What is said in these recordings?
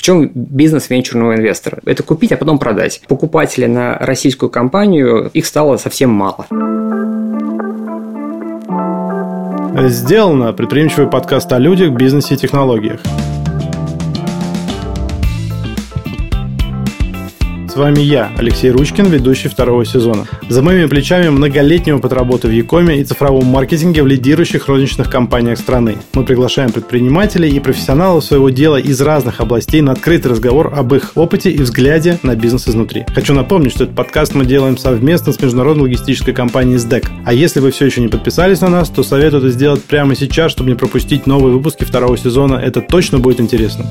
В чем бизнес венчурного инвестора? Это купить, а потом продать. Покупатели на российскую компанию, их стало совсем мало. Сделано предприимчивый подкаст о людях, бизнесе и технологиях. Вами я, Алексей Ручкин, ведущий второго сезона. За моими плечами многолетний опыт работы в Якоме и цифровом маркетинге в лидирующих розничных компаниях страны. Мы приглашаем предпринимателей и профессионалов своего дела из разных областей на открытый разговор об их опыте и взгляде на бизнес изнутри. Хочу напомнить, что этот подкаст мы делаем совместно с международной логистической компанией SDEC. А если вы все еще не подписались на нас, то советую это сделать прямо сейчас, чтобы не пропустить новые выпуски второго сезона. Это точно будет интересно.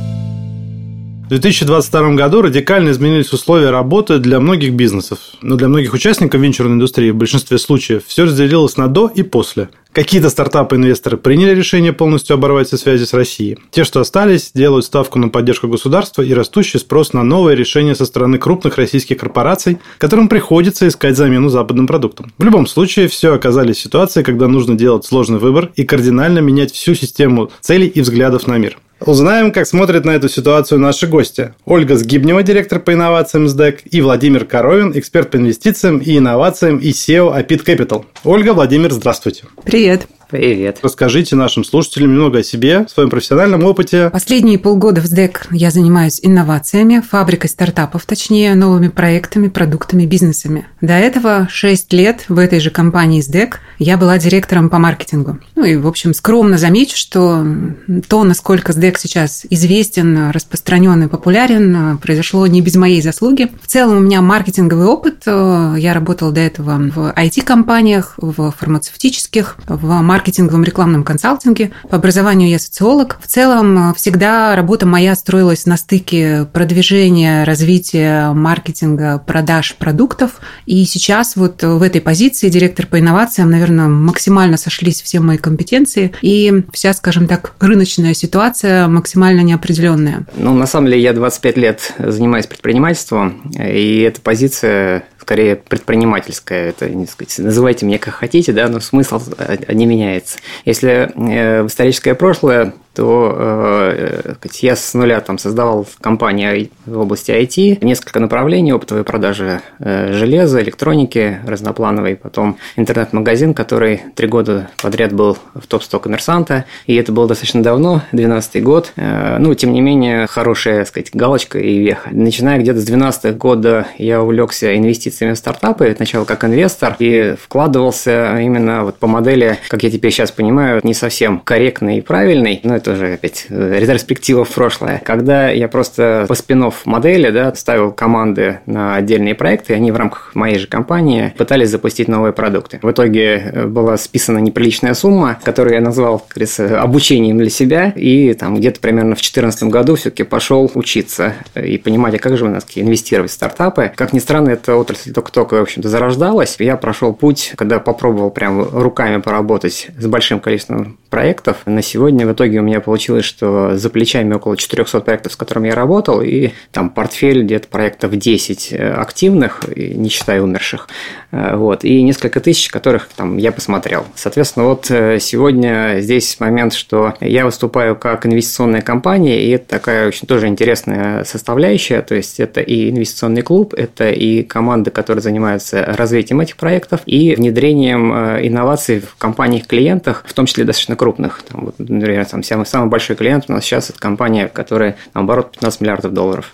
В 2022 году радикально изменились условия работы для многих бизнесов. Но для многих участников венчурной индустрии в большинстве случаев все разделилось на до и после. Какие-то стартапы-инвесторы приняли решение полностью оборвать все связи с Россией. Те, что остались, делают ставку на поддержку государства и растущий спрос на новые решения со стороны крупных российских корпораций, которым приходится искать замену западным продуктам. В любом случае, все оказались в ситуации, когда нужно делать сложный выбор и кардинально менять всю систему целей и взглядов на мир. Узнаем, как смотрят на эту ситуацию наши гости. Ольга Сгибнева, директор по инновациям СДЭК, и Владимир Коровин, эксперт по инвестициям и инновациям и SEO Апит Capital. Ольга, Владимир, здравствуйте. Привет. Esiet! Привет. Расскажите нашим слушателям немного о себе, своем профессиональном опыте. Последние полгода в СДЭК я занимаюсь инновациями, фабрикой стартапов, точнее, новыми проектами, продуктами, бизнесами. До этого 6 лет в этой же компании СДЭК я была директором по маркетингу. Ну и, в общем, скромно замечу, что то, насколько СДЭК сейчас известен, распространен и популярен, произошло не без моей заслуги. В целом у меня маркетинговый опыт. Я работала до этого в IT-компаниях, в фармацевтических, в маркетинговых маркетинговом рекламном консалтинге. По образованию я социолог. В целом всегда работа моя строилась на стыке продвижения, развития маркетинга, продаж продуктов. И сейчас вот в этой позиции директор по инновациям, наверное, максимально сошлись все мои компетенции. И вся, скажем так, рыночная ситуация максимально неопределенная. Ну, на самом деле, я 25 лет занимаюсь предпринимательством, и эта позиция скорее предпринимательская. Это, не сказать, называйте меня как хотите, да, но смысл э, не меняется. Если э, в историческое прошлое то э, я с нуля там создавал компанию в области IT, несколько направлений, оптовые продажи э, железа, электроники разноплановой, потом интернет-магазин, который три года подряд был в топ-100 коммерсанта, и это было достаточно давно, 12 год, э, ну, тем не менее, хорошая, так сказать, галочка и веха. Начиная где-то с 12 года я увлекся инвестициями в стартапы, сначала как инвестор, и вкладывался именно вот по модели, как я теперь сейчас понимаю, не совсем корректной и правильной, но это тоже опять э, ретроспектива в прошлое. Когда я просто по спин модели да, ставил команды на отдельные проекты, они в рамках моей же компании пытались запустить новые продукты. В итоге э, была списана неприличная сумма, которую я назвал, как говорится, обучением для себя, и там где-то примерно в 2014 году все-таки пошел учиться и понимать, а как же у нас инвестировать в стартапы. Как ни странно, эта отрасль только-только, в общем-то, зарождалась. Я прошел путь, когда попробовал прям руками поработать с большим количеством проектов. На сегодня в итоге у меня получилось, что за плечами около 400 проектов, с которыми я работал, и там портфель где-то проектов 10 э, активных, не считая умерших, э, вот, и несколько тысяч, которых там я посмотрел. Соответственно, вот э, сегодня здесь момент, что я выступаю как инвестиционная компания, и это такая очень тоже интересная составляющая, то есть это и инвестиционный клуб, это и команды, которые занимаются развитием этих проектов и внедрением инноваций в компаниях-клиентах, в том числе достаточно крупных. Там, вот, например, там, самый, самый большой клиент у нас сейчас это компания, которая оборот 15 миллиардов долларов.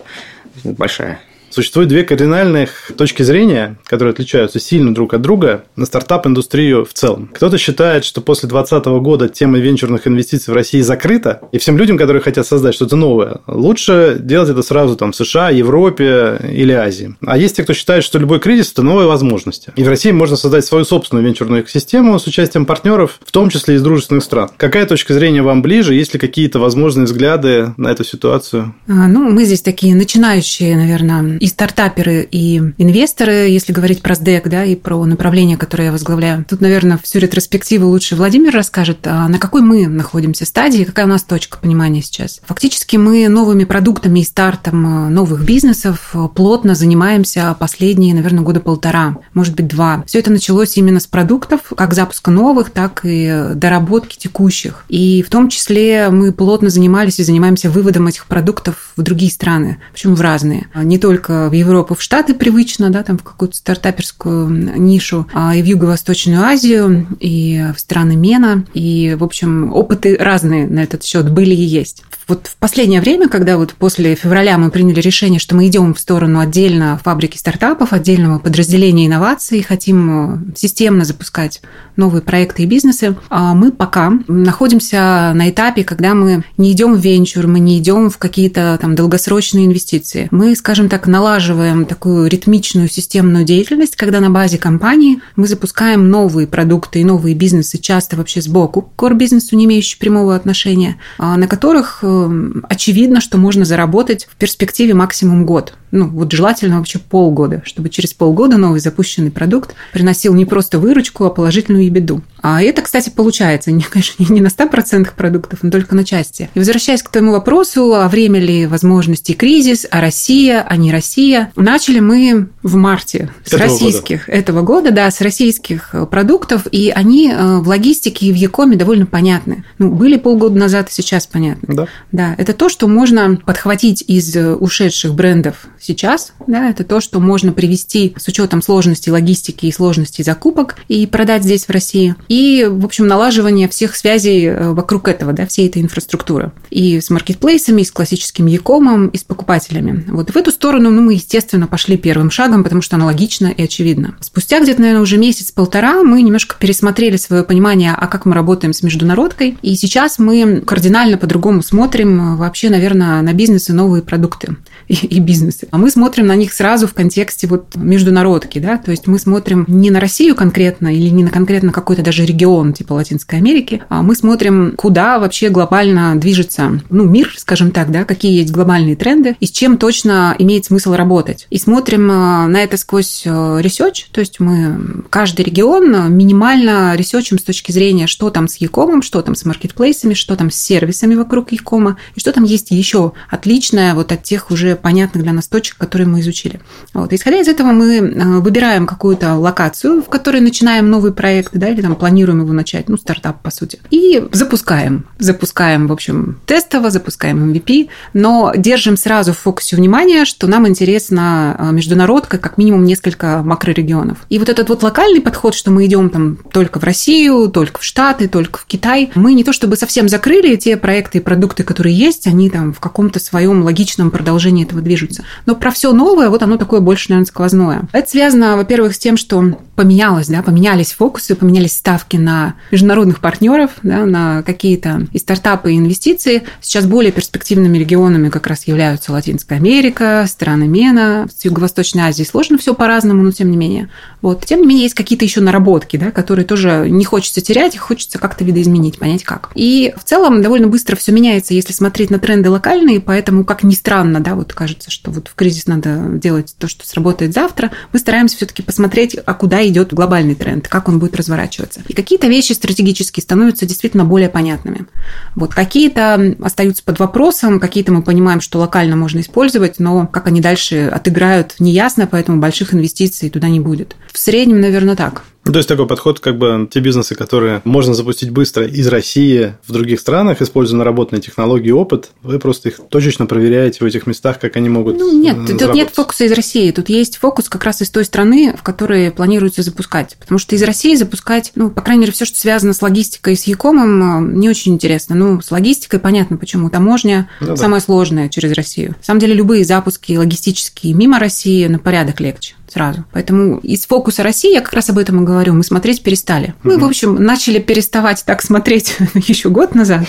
Большая. Существует две кардинальных точки зрения, которые отличаются сильно друг от друга на стартап-индустрию в целом. Кто-то считает, что после 2020 года тема венчурных инвестиций в России закрыта, и всем людям, которые хотят создать что-то новое, лучше делать это сразу там в США, Европе или Азии. А есть те, кто считает, что любой кризис – это новые возможности. И в России можно создать свою собственную венчурную экосистему с участием партнеров, в том числе из дружественных стран. Какая точка зрения вам ближе? Есть ли какие-то возможные взгляды на эту ситуацию? А, ну, мы здесь такие начинающие, наверное, и стартаперы, и инвесторы, если говорить про СДЭК, да, и про направление, которое я возглавляю. Тут, наверное, всю ретроспективу лучше Владимир расскажет, а на какой мы находимся стадии, какая у нас точка понимания сейчас. Фактически мы новыми продуктами и стартом новых бизнесов плотно занимаемся последние, наверное, года полтора, может быть, два. Все это началось именно с продуктов, как запуска новых, так и доработки текущих. И в том числе мы плотно занимались и занимаемся выводом этих продуктов в другие страны, причем в разные. Не только в Европу, в Штаты привычно, да, там в какую-то стартаперскую нишу, а и в Юго-Восточную Азию, и в страны Мена. И, в общем, опыты разные на этот счет были и есть. Вот в последнее время, когда вот после февраля мы приняли решение, что мы идем в сторону отдельно фабрики стартапов, отдельного подразделения инноваций, хотим системно запускать новые проекты и бизнесы, а мы пока находимся на этапе, когда мы не идем в венчур, мы не идем в какие-то там долгосрочные инвестиции. Мы, скажем так, налаживаем такую ритмичную системную деятельность, когда на базе компании мы запускаем новые продукты и новые бизнесы, часто вообще сбоку, к core-бизнесу, не имеющие прямого отношения, а на которых э, очевидно, что можно заработать в перспективе максимум год ну, вот желательно вообще полгода, чтобы через полгода новый запущенный продукт приносил не просто выручку, а положительную ебеду. А это, кстати, получается, не, конечно, не на 100% продуктов, но только на части. И возвращаясь к твоему вопросу, а время ли возможностей кризис, а Россия, а не Россия, начали мы в марте с этого российских года. этого года, да, с российских э, продуктов, и они э, в логистике и в Якоме довольно понятны. Ну, были полгода назад, и сейчас понятны. Да. Да, это то, что можно подхватить из э, ушедших брендов сейчас, да, это то, что можно привести с учетом сложности логистики и сложности закупок и продать здесь в России. И, в общем, налаживание всех связей э, вокруг этого, да, всей этой инфраструктуры. И с маркетплейсами, и с классическим Якомом, и с покупателями. Вот в эту сторону, ну, мы, естественно, пошли первым шагом, потому что она логична и очевидна. Спустя где-то, наверное, уже месяц-полтора мы немножко пересмотрели свое понимание, а как мы работаем с международкой. И сейчас мы кардинально по-другому смотрим э, вообще, наверное, на бизнес и новые продукты и, и бизнесы. А мы смотрим на них сразу в контексте вот международки, да, то есть мы смотрим не на Россию конкретно или не на конкретно какой-то даже регион типа Латинской Америки, а мы смотрим, куда вообще глобально движется, ну, мир, скажем так, да, какие есть глобальные тренды и с чем точно имеет смысл работать. И смотрим э, на это сквозь research, то есть мы каждый регион минимально ресерчим с точки зрения, что там с e-com ом, что там с маркетплейсами, что там с сервисами вокруг e-com а, и что там есть еще отличное вот от тех уже понятных для нас точек, которые мы изучили. Вот. Исходя из этого мы э, выбираем какую-то локацию, в которой начинаем новый проект, да, или там планируем его начать, ну, стартап, по сути, и запускаем. Запускаем, в общем, тестово, запускаем MVP, но держим сразу в фокусе внимания, что нам интересна международка, как минимум несколько макрорегионов. И вот этот вот локальный подход, что мы идем там только в Россию, только в Штаты, только в Китай, мы не то чтобы совсем закрыли те проекты и продукты, которые есть, они там в каком-то своем логичном продолжении этого движутся. Но про все новое, вот оно такое больше, наверное, сквозное. Это связано, во-первых, с тем, что поменялось, да, поменялись фокусы, поменялись ставки на международных партнеров, да, на какие-то и стартапы, и инвестиции. Сейчас более перспективными регионами как раз являются Латинская Америка, страны Мена, с Юго-Восточной Азии сложно все по-разному, но тем не менее. Вот. Тем не менее, есть какие-то еще наработки, да, которые тоже не хочется терять, их хочется как-то видоизменить, понять как. И в целом довольно быстро все меняется, если смотреть на тренды локальные, поэтому, как ни странно, да, вот кажется, что вот в кризис надо делать то, что сработает завтра, мы стараемся все-таки посмотреть, а куда идет глобальный тренд, как он будет разворачиваться. И какие-то вещи стратегически становятся действительно более понятными. Вот какие-то остаются под вопросом, какие-то мы понимаем, что локально можно использовать, но как они дальше отыграют, неясно, поэтому больших инвестиций туда не будет. В среднем, наверное, так. Ну, то есть такой подход, как бы те бизнесы, которые можно запустить быстро из России в других странах, используя наработанные технологии и опыт, вы просто их точечно проверяете в этих местах, как они могут Ну, нет, тут нет фокуса из России, тут есть фокус как раз из той страны, в которой планируется запускать. Потому что из России запускать, ну, по крайней мере, все, что связано с логистикой и с Якомом, не очень интересно. Ну, с логистикой понятно, почему. Таможня ну, самое да. сложное через Россию. На самом деле, любые запуски логистические мимо России на порядок легче сразу. Поэтому из фокуса России, я как раз об этом и говорю, мы смотреть перестали. Мы, в общем, начали переставать так смотреть еще год назад.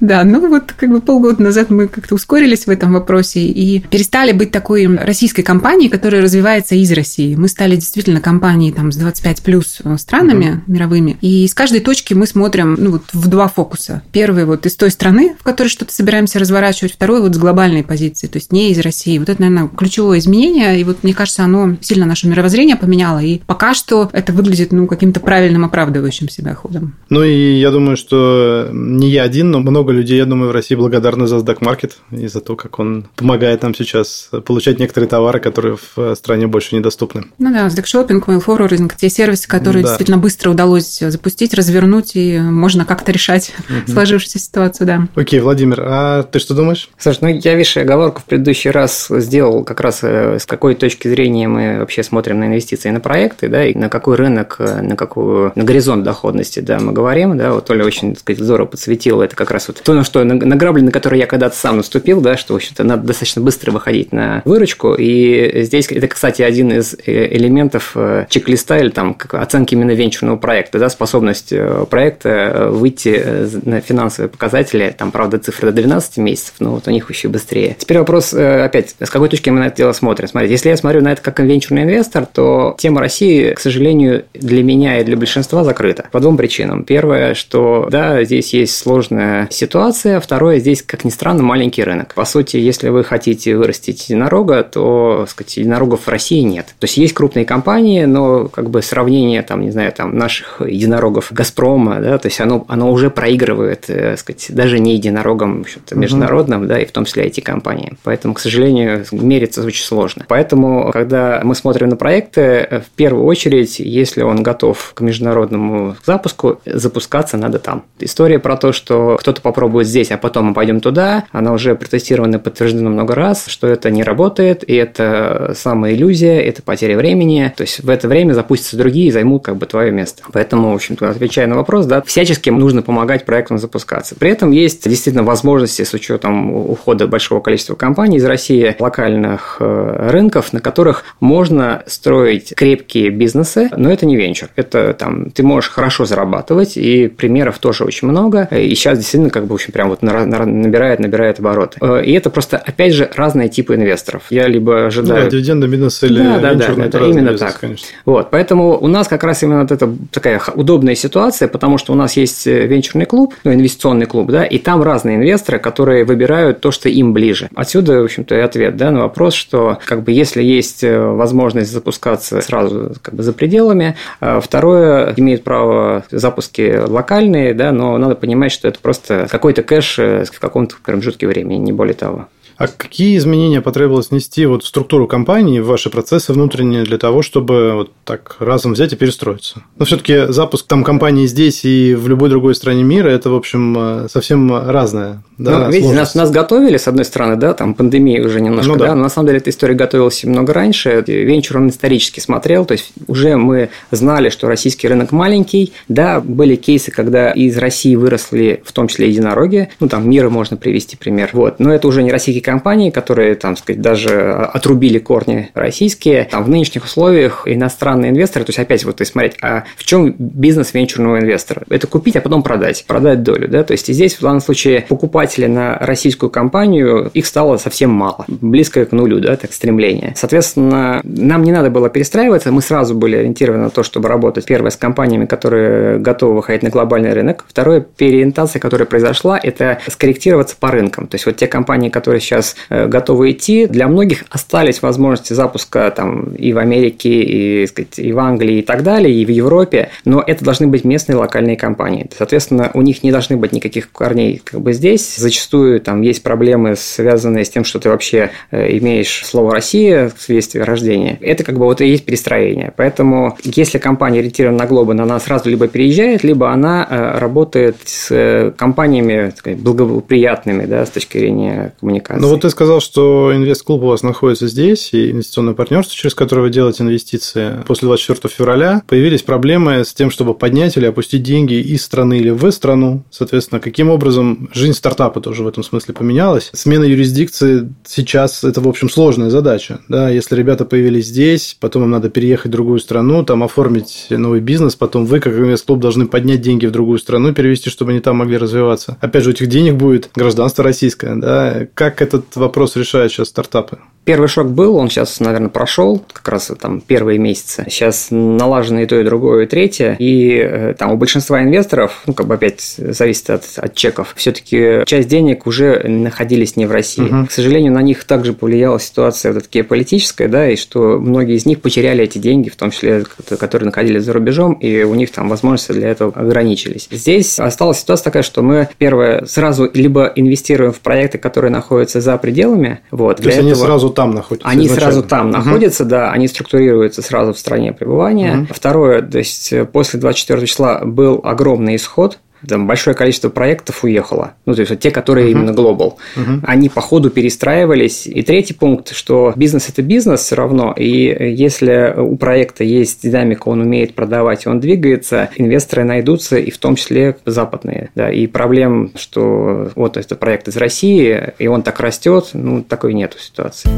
Да, ну вот как бы полгода назад мы как-то ускорились в этом вопросе и перестали быть такой российской компанией, которая развивается из России. Мы стали действительно компанией там с 25 плюс странами угу. мировыми. И из каждой точки мы смотрим ну, вот, в два фокуса. Первый вот из той страны, в которой что-то собираемся разворачивать, второй вот с глобальной позиции, то есть не из России. Вот это, наверное, ключевое изменение, и вот мне кажется, оно сильно наше мировоззрение поменяло, и пока что это выглядит ну, каким-то правильным оправдывающим себя ходом. Ну и я думаю, что не я один, но много людей, я думаю, в России благодарны за SDAC Market и за то, как он помогает нам сейчас получать некоторые товары, которые в стране больше недоступны. Ну да, SDAC Shopping, Mail Forwarding, те сервисы, которые да. действительно быстро удалось запустить, развернуть, и можно как-то решать угу. сложившуюся ситуацию, да. Окей, Владимир, а ты что думаешь? Слушай, ну я, видишь, оговорку в предыдущий раз сделал как раз э, с какой точки зрения мы вообще смотрим на инвестиции на проекты, да, и на какой рынок, э, на какую, на горизонт доходности, да, мы говорим, да, вот Оля очень, так сказать, здорово подсветила, это как раз вот то, на что, на, на которые я когда-то сам наступил, да, что, в общем-то, надо достаточно быстро выходить на выручку, и здесь, это, кстати, один из э, элементов чек-листа или там оценки именно венчурного проекта, да, способность проекта выйти на финансовые показатели, там, правда, цифры до 12 месяцев, но вот у них еще быстрее. Теперь вопрос, опять, с какой точки мы на это дело смотрим? Смотрите, если я смотрю на это как венчурный инвестор, то тема России, к сожалению, для меня и для большинства закрыта. По двум причинам. Первое, что да, здесь есть сложная ситуация. Второе, здесь, как ни странно, маленький рынок. По сути, если вы хотите вырастить единорога, то, так сказать, единорогов в России нет. То есть есть крупные компании, но как бы сравнение, там, не знаю, там наших единорогов Газпрома, да, то есть оно, оно уже проигрывает, э, так сказать, даже не единорогам международным, угу. да, и в том числе IT-компаниям. Поэтому, к сожалению, мериться очень сложно. Поэтому, когда мы смотрим на проекты, в первую очередь, если он готов к международному запуску, запускаться надо там. История про то, что кто-то попробует здесь, а потом мы пойдем туда, она уже протестирована и подтверждена много раз, что это не работает, и это самая иллюзия, это потеря времени. То есть в это время запустятся другие и займут как бы твое место. Поэтому, в общем-то, отвечая на вопрос, да, всячески нужно помогать проектам запускаться. При этом есть действительно возможности с учетом ухода большого количества компаний из России, локальных э, рынков, на которых можно строить крепкие бизнесы, но это не венчур. Это там ты можешь хорошо зарабатывать, и примеров тоже очень много. И сейчас действительно как бы, в общем, прям вот набирает, набирает обороты. Э, и это просто, опять же, разные типы инвесторов. Я либо ожидаю... Да, дивидендный бизнес или да, да, да, это именно бизнес, так. Конечно. Вот, поэтому у нас как раз именно вот это такая удобная ситуация, потому что у нас есть э, венчурный клуб, ну, инвестиционный клуб, да, и там разные инвесторы, которые выбирают то, что им ближе. Отсюда, в общем-то, и ответ, да, на вопрос, что как бы если есть э, возможность запускаться сразу как бы за пределами, а второе, имеют право запуски локальные, да, но надо понимать, что это просто какой-то кэш э, в каком-то промежутке времени, не более того. А какие изменения потребовалось внести вот в структуру компании, в ваши процессы внутренние для того, чтобы вот так разом взять и перестроиться? Но все-таки запуск там компании здесь и в любой другой стране мира – это, в общем, э, совсем разное. Да, ну, видите, нас, нас готовили, с одной стороны, да, там пандемия уже немножко, ну, да. да, но на самом деле эта история готовилась много раньше. Венчур он исторически смотрел, то есть уже мы знали, что российский рынок маленький, да, были кейсы, когда из России выросли в том числе единороги, ну, там мира можно привести пример, вот, но это уже не российские компании, которые, там, сказать, даже отрубили корни российские, там, в нынешних условиях иностранные инвесторы, то есть опять вот и смотреть, а в чем бизнес венчурного инвестора? Это купить, а потом продать, продать долю, да, то есть здесь в данном случае покупатели на российскую компанию, их стало совсем мало, близко к нулю, да, так стремление. Соответственно, нам не надо было перестраиваться, мы сразу были ориентированы на то, чтобы работать, первое, с компаниями, которые готовы выходить на глобальный рынок, второе, переориентация, которая произошла, это скорректироваться по рынкам, то есть вот те компании, которые сейчас сейчас э, готовы идти. Для многих остались возможности запуска там и в Америке, и, сказать, и в Англии, и так далее, и в Европе, но это должны быть местные локальные компании. Соответственно, у них не должны быть никаких корней как бы здесь. Зачастую там есть проблемы, связанные с тем, что ты вообще э, имеешь слово «Россия» в свидетельстве рождения. Это как бы вот и есть перестроение. Поэтому, если компания ориентирована на глобы, она сразу либо переезжает, либо она э, работает с компаниями сказать, благоприятными да, с точки зрения коммуникации. Ну вот ты сказал, что инвест-клуб у вас находится здесь, и инвестиционное партнерство, через которое вы делаете инвестиции. После 24 февраля появились проблемы с тем, чтобы поднять или опустить деньги из страны или в страну. Соответственно, каким образом жизнь стартапа тоже в этом смысле поменялась. Смена юрисдикции сейчас – это, в общем, сложная задача. Да? Если ребята появились здесь, потом им надо переехать в другую страну, там оформить новый бизнес, потом вы, как инвест-клуб, должны поднять деньги в другую страну, перевести, чтобы они там могли развиваться. Опять же, у этих денег будет гражданство российское. Да? Как этот вопрос решают сейчас стартапы? Первый шок был, он сейчас, наверное, прошел, как раз там первые месяцы. Сейчас налажено и то, и другое, и третье. И э, там у большинства инвесторов, ну, как бы опять зависит от, от чеков, все-таки часть денег уже находились не в России. Угу. К сожалению, на них также повлияла ситуация вот такая политическая, да, и что многие из них потеряли эти деньги, в том числе, которые находились за рубежом, и у них там возможности для этого ограничились. Здесь осталась ситуация такая, что мы, первое, сразу либо инвестируем в проекты, которые находятся за пределами, вот. То есть этого... они сразу там находятся? Они изначально. сразу там угу. находятся, да, они структурируются сразу в стране пребывания. Угу. Второе, то есть после 24 числа был огромный исход, там большое количество проектов уехало. Ну, то есть вот те, которые uh-huh. именно глобал. Uh-huh. Они по ходу перестраивались. И третий пункт, что бизнес это бизнес все равно. И если у проекта есть динамика, он умеет продавать, он двигается, инвесторы найдутся, и в том числе западные. Да. И проблем, что вот это проект из России, и он так растет, ну, такой нету ситуации.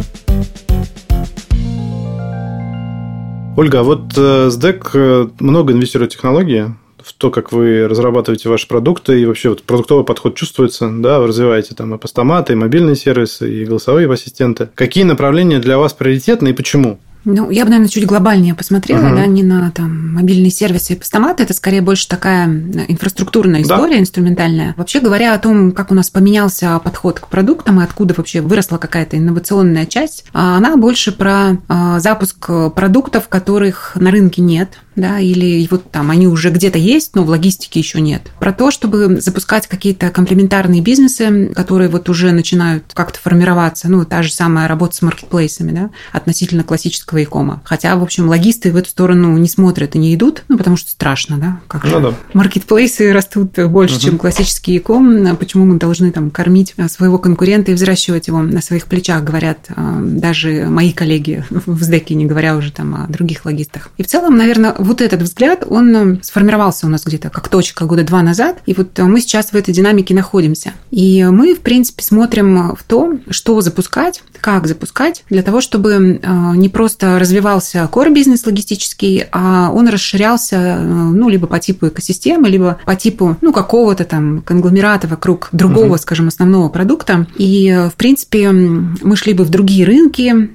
Ольга, а вот э, СДЭК э, много инвестирует в технологии, в то, как вы разрабатываете ваши продукты, и вообще вот продуктовый подход чувствуется, да, вы развиваете там и постаматы, и мобильные сервисы, и голосовые ассистенты. Какие направления для вас приоритетны и почему? Ну, я бы, наверное, чуть глобальнее посмотрела, uh-huh. да, не на там мобильные сервисы и постаматы. Это скорее больше такая инфраструктурная история, да. инструментальная. Вообще говоря о том, как у нас поменялся подход к продуктам и откуда вообще выросла какая-то инновационная часть, а она больше про а, запуск продуктов, которых на рынке нет, да, или вот там они уже где-то есть, но в логистике еще нет. Про то, чтобы запускать какие-то комплементарные бизнесы, которые вот уже начинают как-то формироваться, ну, та же самая работа с маркетплейсами, да, относительно классического e-кома. Хотя, в общем, логисты в эту сторону не смотрят и не идут, ну, потому что страшно, да, как ну, же да. маркетплейсы растут больше, угу. чем классический e-ком, почему мы должны там кормить своего конкурента и взращивать его на своих плечах, говорят а, даже мои коллеги в СДЭКе, не говоря уже там о других логистах. И в целом, наверное, вот этот взгляд, он сформировался у нас где-то как точка года два назад, и вот мы сейчас в этой динамике находимся. И мы, в принципе, смотрим в то, что запускать, как запускать, для того, чтобы э, не просто развивался core бизнес логистический, а он расширялся, ну, либо по типу экосистемы, либо по типу, ну, какого-то там конгломерата вокруг другого, угу. скажем, основного продукта. И, в принципе, мы шли бы в другие рынки,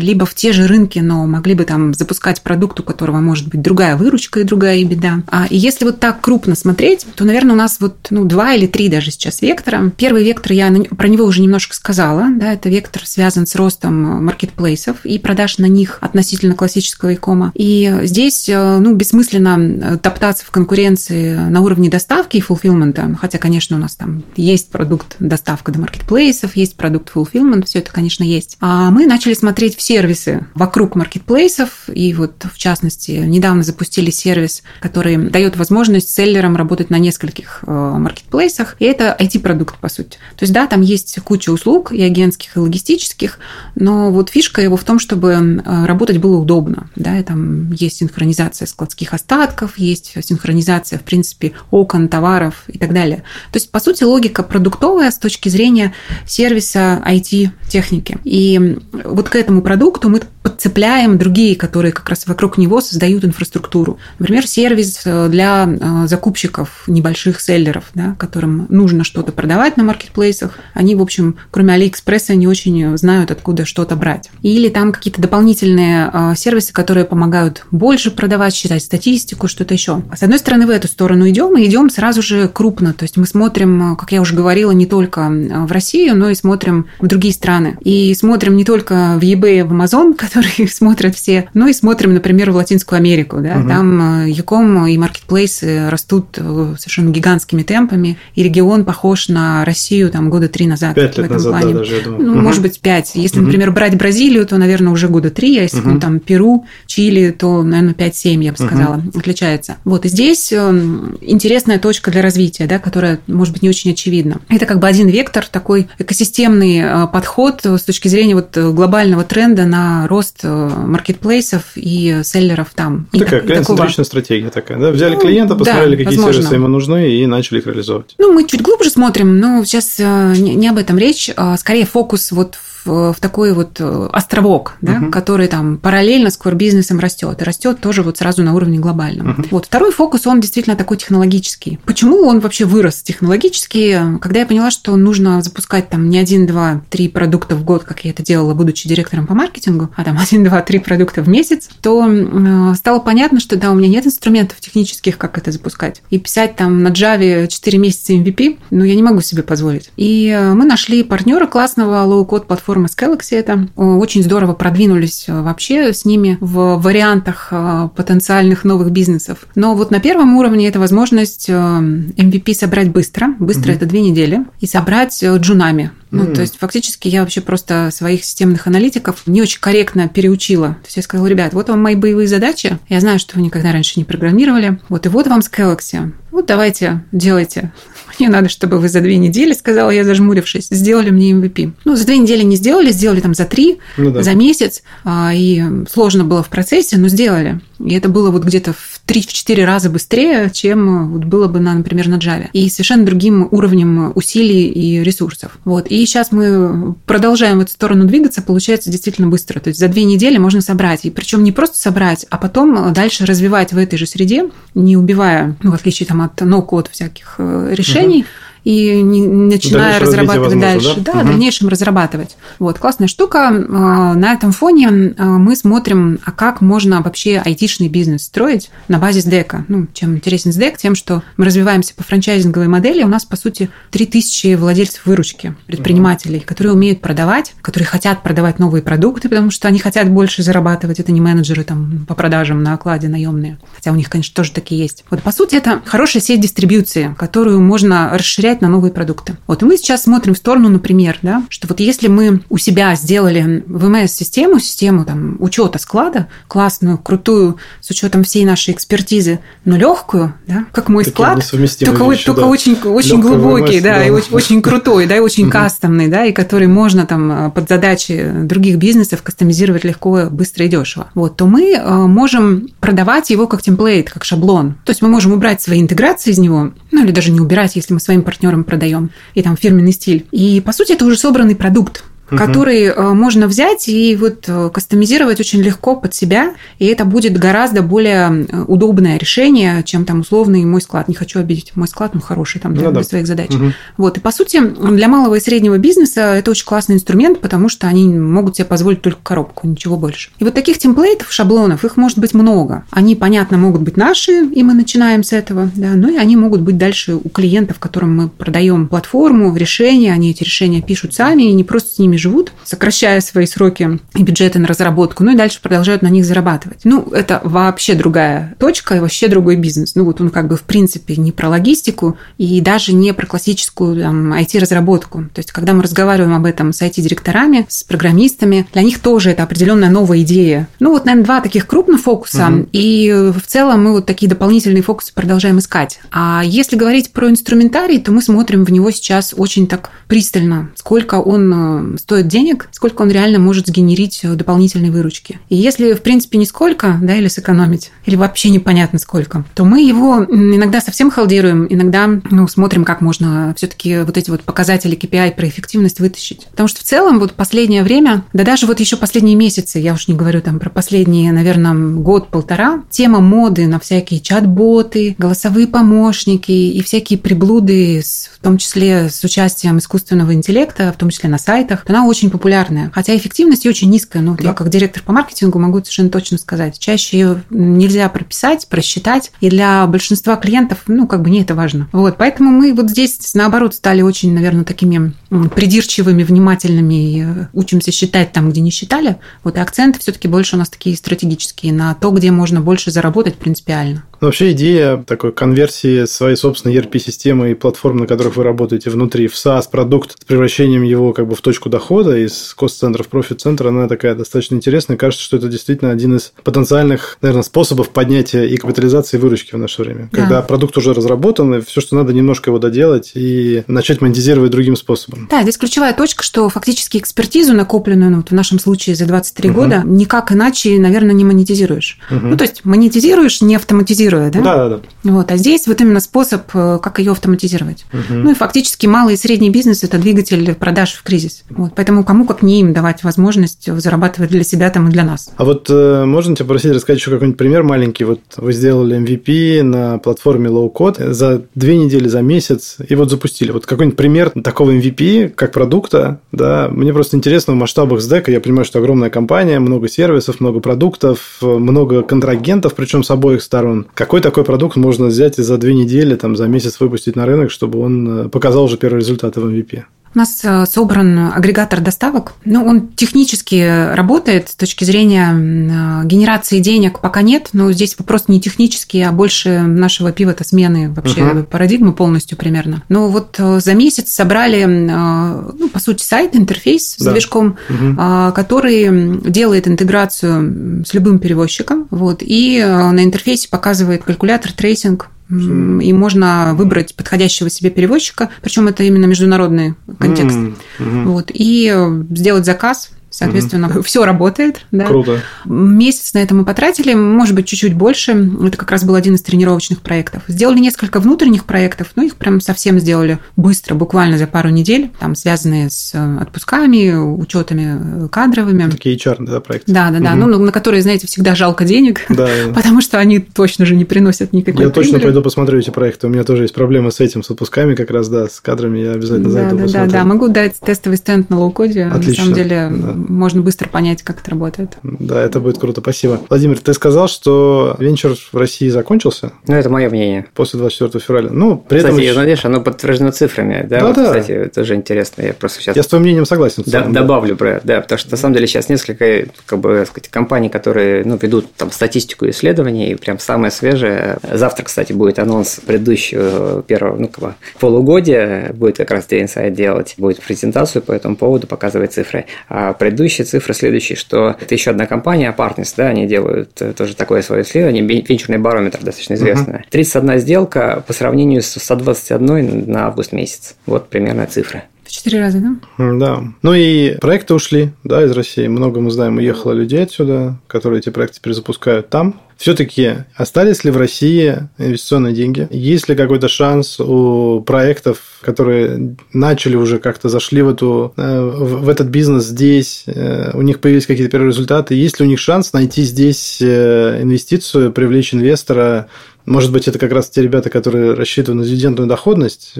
либо в те же рынки, но могли бы там запускать продукт, у которого может быть другая выручка и другая беда. А, и если вот так крупно смотреть, то, наверное, у нас вот ну, два или три даже сейчас вектора. Первый вектор, я про него уже немножко сказала, да, это вектор связан с ростом маркетплейсов и продаж на них относительно классического икома. И здесь, э, ну, бессмысленно э, топтаться в конкуренции на уровне доставки и фулфилмента, хотя, конечно, у нас там есть продукт доставка до маркетплейсов, есть продукт фулфилмент, все это, конечно, есть. А мы начали смотреть в сервисы вокруг маркетплейсов, и вот, в частности, недавно запустили сервис, который дает возможность селлерам работать на нескольких э, маркетплейсах, и это IT-продукт, по сути. То есть, да, там есть куча услуг, и агентских, и логистических, но вот фишка его в том, чтобы работать было удобно. Да, и там есть синхронизация складских остатков, есть синхронизация, в принципе, окон, товаров и так далее. То есть, по сути, логика продуктовая с точки зрения сервиса IT-техники. И вот к этому продукту мы подцепляем другие, которые как раз вокруг него создают инфраструктуру. Например, сервис э, для э, закупщиков небольших селлеров, да, которым нужно что-то продавать на маркетплейсах. Они, в общем, кроме Алиэкспресса, не очень знают, откуда что-то брать. Или там какие-то дополнительные э, сервисы, которые помогают больше продавать, считать статистику, что-то еще. С одной стороны, в эту сторону идем, и идем сразу же крупно. То есть мы смотрим, как я уже говорила, не только в Россию, но и смотрим в другие страны. И смотрим не только в eBay, в Amazon, который их смотрят все. Ну и смотрим, например, в Латинскую Америку, да, угу. там Яком и маркетплейсы растут совершенно гигантскими темпами, и регион похож на Россию там года три назад. Пять лет назад, плане. да, даже, я думаю. Ну, угу. может быть, пять. Если, угу. например, брать Бразилию, то, наверное, уже года три, а если угу. там Перу, Чили, то, наверное, пять-семь, я бы сказала, угу. отличается. Вот, и здесь эм, интересная точка для развития, да, которая, может быть, не очень очевидна. Это как бы один вектор, такой экосистемный э, подход с точки зрения вот глобального тренда на рост э, маркетплейсов и селлеров там. Такая клиент-центричная стратегия такая, да? Взяли ну, клиента, посмотрели, да, какие возможно. сервисы ему нужны, и начали их реализовывать. Ну, мы чуть глубже смотрим, но сейчас э, не об этом речь, а скорее фокус вот в в, такой вот э, островок, да, угу. который там параллельно с core-бизнесом растет. И растет тоже вот сразу на уровне глобальном. Угу. Вот второй фокус, он действительно такой технологический. Почему он вообще вырос технологически? Когда я поняла, что нужно запускать там не один, два, три продукта в год, как я это делала, будучи директором по маркетингу, а там один, два, три продукта в месяц, то э, стало понятно, что да, у меня нет инструментов технических, как это запускать. И писать там на Java 4 месяца MVP, ну, я не могу себе позволить. И э, мы нашли партнера классного low-code платформы платформа с Galaxy это. Очень здорово продвинулись э, вообще с ними в вариантах э, потенциальных новых бизнесов. Но вот на первом уровне это возможность MVP э, собрать быстро. Быстро угу. это две недели. И собрать джунами. Ну, mm. то есть, фактически я вообще просто своих системных аналитиков не очень корректно переучила. То есть, я сказала, ребят, вот вам мои боевые задачи. Я знаю, что вы никогда раньше не программировали. Вот, и вот вам с Galaxy. Вот давайте, делайте. Мне надо, чтобы вы за две недели, сказала я, зажмурившись, сделали мне MVP. Ну, за две недели не сделали, сделали там за три, ну, да. за месяц. А, и сложно было в процессе, но сделали. И это было вот где-то в 3-4 раза быстрее, чем вот было бы, на, например, на Java. И совершенно другим уровнем усилий и ресурсов. Вот. И сейчас мы продолжаем в эту сторону двигаться, получается действительно быстро. То есть за две недели можно собрать. И причем не просто собрать, а потом дальше развивать в этой же среде, не убивая, ну, в отличие там, от no-code всяких э, решений, угу и не, начиная разрабатывать дальше. Да, да угу. в дальнейшем разрабатывать. Вот, классная штука. А, на этом фоне а, мы смотрим, а как можно вообще айтишный бизнес строить на базе SDEC. Ну, чем интересен SDEC? Тем, что мы развиваемся по франчайзинговой модели. У нас, по сути, 3000 владельцев выручки, предпринимателей, угу. которые умеют продавать, которые хотят продавать новые продукты, потому что они хотят больше зарабатывать. Это не менеджеры там по продажам на окладе наемные. Хотя у них, конечно, тоже такие есть. Вот, по сути, это хорошая сеть дистрибьюции, которую можно расширять влиять на новые продукты. Вот, и мы сейчас смотрим в сторону, например, да, что вот если мы у себя сделали ВМС-систему, систему там, учета склада, классную, крутую, с учетом всей нашей экспертизы, но легкую, да, как мой Такие склад, только, вещи, только да. очень, очень глубокий, ВМС, да, да, и очень, очень крутой, да, и очень кастомный, да, и который можно там под задачи других бизнесов кастомизировать легко, быстро и дешево. Вот, то мы э, можем продавать его как темплейт, как шаблон. То есть мы можем убрать свои интеграции из него, ну или даже не убирать, если мы своим партнерам партнерам продаем, и там фирменный стиль. И, по сути, это уже собранный продукт угу. который э, можно взять и вот э, кастомизировать очень легко под себя, и это будет гораздо более удобное решение, чем там условный мой склад. Не хочу обидеть, мой склад, ну хороший там для, ну, да. своих задач. Угу. Вот, и по сути для малого и среднего бизнеса это очень классный инструмент, потому что они могут себе позволить только коробку, ничего больше. И вот таких темплейтов, шаблонов, их может быть много. Они, понятно, могут быть наши, и мы начинаем с этого, да, но и они могут быть дальше у клиентов, которым мы продаем платформу, решения, они эти решения пишут сами и не просто с ними живут, сокращая свои сроки и бюджеты на разработку, ну и дальше продолжают на них зарабатывать. Ну, это вообще другая точка и вообще другой бизнес. Ну, вот он как бы в принципе не про логистику и даже не про классическую там, IT-разработку. То есть, когда мы разговариваем об этом с IT-директорами, с программистами, для них тоже это определенная новая идея. Ну, вот, наверное, два таких крупных фокуса, угу. и в целом мы вот такие дополнительные фокусы продолжаем искать. А если говорить про инструментарий, то мы смотрим в него сейчас очень так пристально, сколько он стоит денег, сколько он реально может сгенерить э, дополнительной выручки. И если, в принципе, нисколько, да, или сэкономить, или вообще непонятно сколько, то мы его иногда совсем халдируем, иногда ну, смотрим, как можно все-таки вот эти вот показатели KPI про эффективность вытащить. Потому что в целом вот последнее время, да даже вот еще последние месяцы, я уж не говорю там про последние, наверное, год-полтора, тема моды на всякие чат-боты, голосовые помощники и всякие приблуды, в том числе с участием искусственного интеллекта, в том числе на сайтах, она очень популярная. Хотя эффективность ее очень низкая. Ну, да. я как директор по маркетингу могу совершенно точно сказать. Чаще ее нельзя прописать, просчитать. И для большинства клиентов, ну, как бы не это важно. Вот, поэтому мы вот здесь, наоборот, стали очень, наверное, такими придирчивыми, внимательными и учимся считать там, где не считали. Вот и акценты все-таки больше у нас такие стратегические на то, где можно больше заработать принципиально. Но вообще идея такой конверсии своей собственной ERP-системы и платформ, на которых вы работаете внутри, в SaaS-продукт с превращением его как бы в точку дохода из кост-центра в профит-центр, она такая достаточно интересная. Кажется, что это действительно один из потенциальных, наверное, способов поднятия и капитализации и выручки в наше время. Да. Когда продукт уже разработан, и все, что надо, немножко его доделать и начать монетизировать другим способом. Да, здесь ключевая точка, что фактически экспертизу, накопленную ну, вот в нашем случае за 23 угу. года, никак иначе, наверное, не монетизируешь. Угу. Ну, то есть монетизируешь, не автоматизируя, да? Да, да, да. Вот, а здесь вот именно способ, э, как ее автоматизировать. Угу. Ну и фактически малый и средний бизнес – это двигатель продаж в кризис. Вот, поэтому кому как не им давать возможность зарабатывать для себя там и для нас. А вот э, можно тебя попросить рассказать еще какой-нибудь пример маленький? Вот вы сделали MVP на платформе Low Code за две недели, за месяц, и вот запустили. Вот какой-нибудь пример такого MVP как продукта, да, мне просто интересно в масштабах SDEC, я понимаю, что огромная компания, много сервисов, много продуктов, много контрагентов, причем с обоих сторон. Какой такой продукт можно взять и за две недели, там, за месяц выпустить на рынок, чтобы он э, показал уже первые результаты в MVP? У нас э, собран агрегатор доставок. Ну, он технически работает с точки зрения э, генерации денег пока нет, но здесь вопрос не технический, а больше нашего пивота смены вообще uh-huh. парадигмы полностью примерно. Но вот за месяц собрали, ну, по сути, сайт, интерфейс с да. движком, uh-huh. который делает интеграцию с любым перевозчиком, вот, и на интерфейсе показывает калькулятор, трейсинг, и можно выбрать подходящего себе перевозчика, причем это именно международный контекст. Mm-hmm. Вот, и сделать заказ Соответственно, угу. все работает. Да. Круто. Месяц на это мы потратили, может быть, чуть-чуть больше. Это как раз был один из тренировочных проектов. Сделали несколько внутренних проектов, ну, их прям совсем сделали быстро, буквально за пару недель, там, связанные с э, отпусками, учетами э, кадровыми. Такие HR, да, проекты. Да, да, да. Ну, на которые, знаете, всегда жалко денег, да, потому что они точно же не приносят никакой Я прибыли. точно пойду посмотрю эти проекты. У меня тоже есть проблемы с этим, с отпусками как раз, да, с кадрами. Я обязательно да, зайду да, посмотрю. Да, да, могу дать тестовый стенд на лоу-коде. Отлично. На самом деле, да можно быстро понять, как это работает. Да, это будет круто, спасибо. Владимир, ты сказал, что венчур в России закончился? Ну, это мое мнение. После 24 февраля. Ну, при Кстати, этом... знаешь, оно подтверждено цифрами, да? Да, вот, да. Кстати, это тоже интересно. Я просто сейчас... Я с твоим мнением согласен. Да, добавлю про это, да, потому что на самом деле сейчас несколько, как бы, сказать, компаний, которые, ну, ведут там статистику исследований, и прям самое свежее. Завтра, кстати, будет анонс предыдущего первого, ну, как бы, полугодия, будет как раз Day Insight делать, будет презентацию по этому поводу, показывать цифры. А предыдущие цифры следующие, что это еще одна компания, Partners, да, они делают э, тоже такое свое исследование, венчурный барометр достаточно известное. Uh-huh. 31 сделка по сравнению с 121 на август месяц. Вот примерно цифры. В четыре раза, да? Да. Ну и проекты ушли, да, из России. Много мы знаем, уехало людей отсюда, которые эти проекты перезапускают там. Все-таки остались ли в России инвестиционные деньги? Есть ли какой-то шанс у проектов, которые начали уже как-то зашли в, эту, э, в этот бизнес здесь, э, у них появились какие-то первые результаты? Есть ли у них шанс найти здесь э, инвестицию, привлечь инвестора? Может быть, это как раз те ребята, которые рассчитывают на дивидендную доходность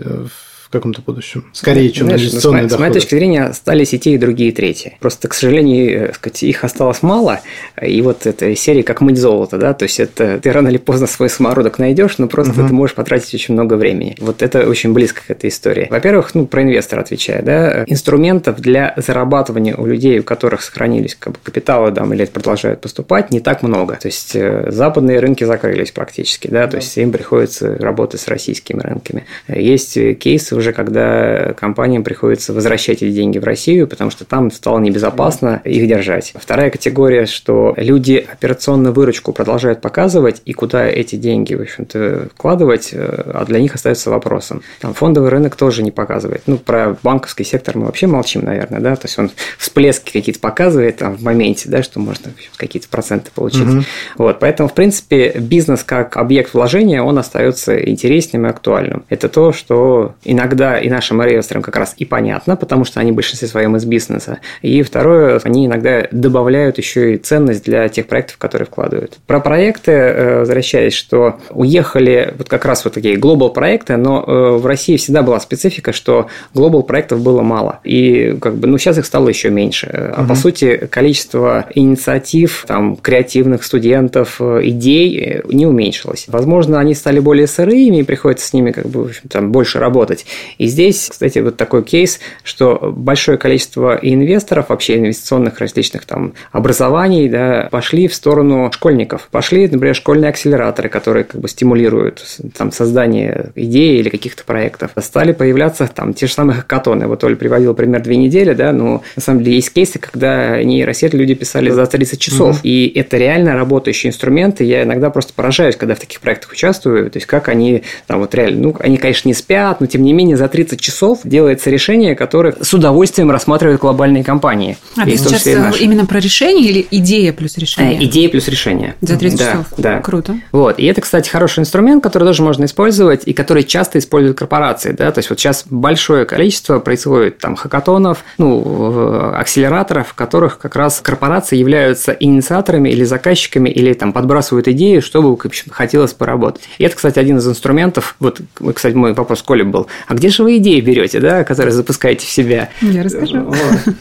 каком-то будущем. Скорее, чем Знаешь, инвестиционные ну, с, с моей точки зрения, остались и те, и другие, и третьи. Просто, к сожалению, э, сказать, их осталось мало. И вот эта серия как мыть золото, да, то есть это ты рано или поздно свой самородок найдешь, но просто угу. ты можешь потратить очень много времени. Вот это очень близко к этой истории. Во-первых, ну, про инвестора отвечая, да, инструментов для зарабатывания у людей, у которых сохранились как бы, капиталы там, или продолжают поступать, не так много. То есть э, западные рынки закрылись практически, да, то есть им приходится работать с российскими рынками. Есть кейсы уже когда компаниям приходится возвращать эти деньги в Россию, потому что там стало небезопасно их держать. Вторая категория, что люди операционную выручку продолжают показывать, и куда эти деньги, в общем-то, вкладывать, э, а для них остается вопросом. Там фондовый рынок тоже не показывает. Ну, про банковский сектор мы вообще молчим, наверное, да, то есть он всплески какие-то показывает там в моменте, да, что можно какие-то проценты получить. Угу. Вот, поэтому, в принципе, бизнес как объект вложения, он остается интересным и актуальным. Это то, что иногда иногда и нашим инвесторам как раз и понятно, потому что они в большинстве своем из бизнеса. И второе, они иногда добавляют еще и ценность для тех проектов, которые вкладывают. Про проекты, э, возвращаясь, что уехали вот как раз вот такие глобал проекты, но э, в России всегда была специфика, что глобал проектов было мало. И как бы, ну, сейчас их стало еще меньше. А угу. по сути, количество инициатив, там, креативных студентов, э, идей не уменьшилось. Возможно, они стали более сырыми, и приходится с ними как бы, в общем, там, больше работать. И здесь, кстати, вот такой кейс, что большое количество инвесторов, вообще инвестиционных различных там образований, да, пошли в сторону школьников. Пошли, например, школьные акселераторы, которые как бы стимулируют там создание идей или каких-то проектов. Стали появляться там те же самые хакатоны. Вот Оля приводила пример две недели, да, но на самом деле есть кейсы, когда нейросеть люди писали за 30 часов. Угу. И это реально работающие инструменты. Я иногда просто поражаюсь, когда в таких проектах участвую, то есть как они там вот реально, ну, они, конечно, не спят, но тем не менее за 30 часов делается решение, которое с удовольствием рассматривают глобальные компании. А ты сейчас э, именно про решение или идея плюс решение? Э, идея плюс решение. За 30 да, часов? Да. Круто. Вот. И это, кстати, хороший инструмент, который тоже можно использовать и который часто используют корпорации. Да? То есть вот сейчас большое количество происходит там хакатонов, ну, акселераторов, в которых как раз корпорации являются инициаторами или заказчиками, или там подбрасывают идеи, чтобы хотелось поработать. И это, кстати, один из инструментов, вот, кстати, мой вопрос Коле был, а где же вы идеи берете, да, которые запускаете в себя? Я расскажу. Вот.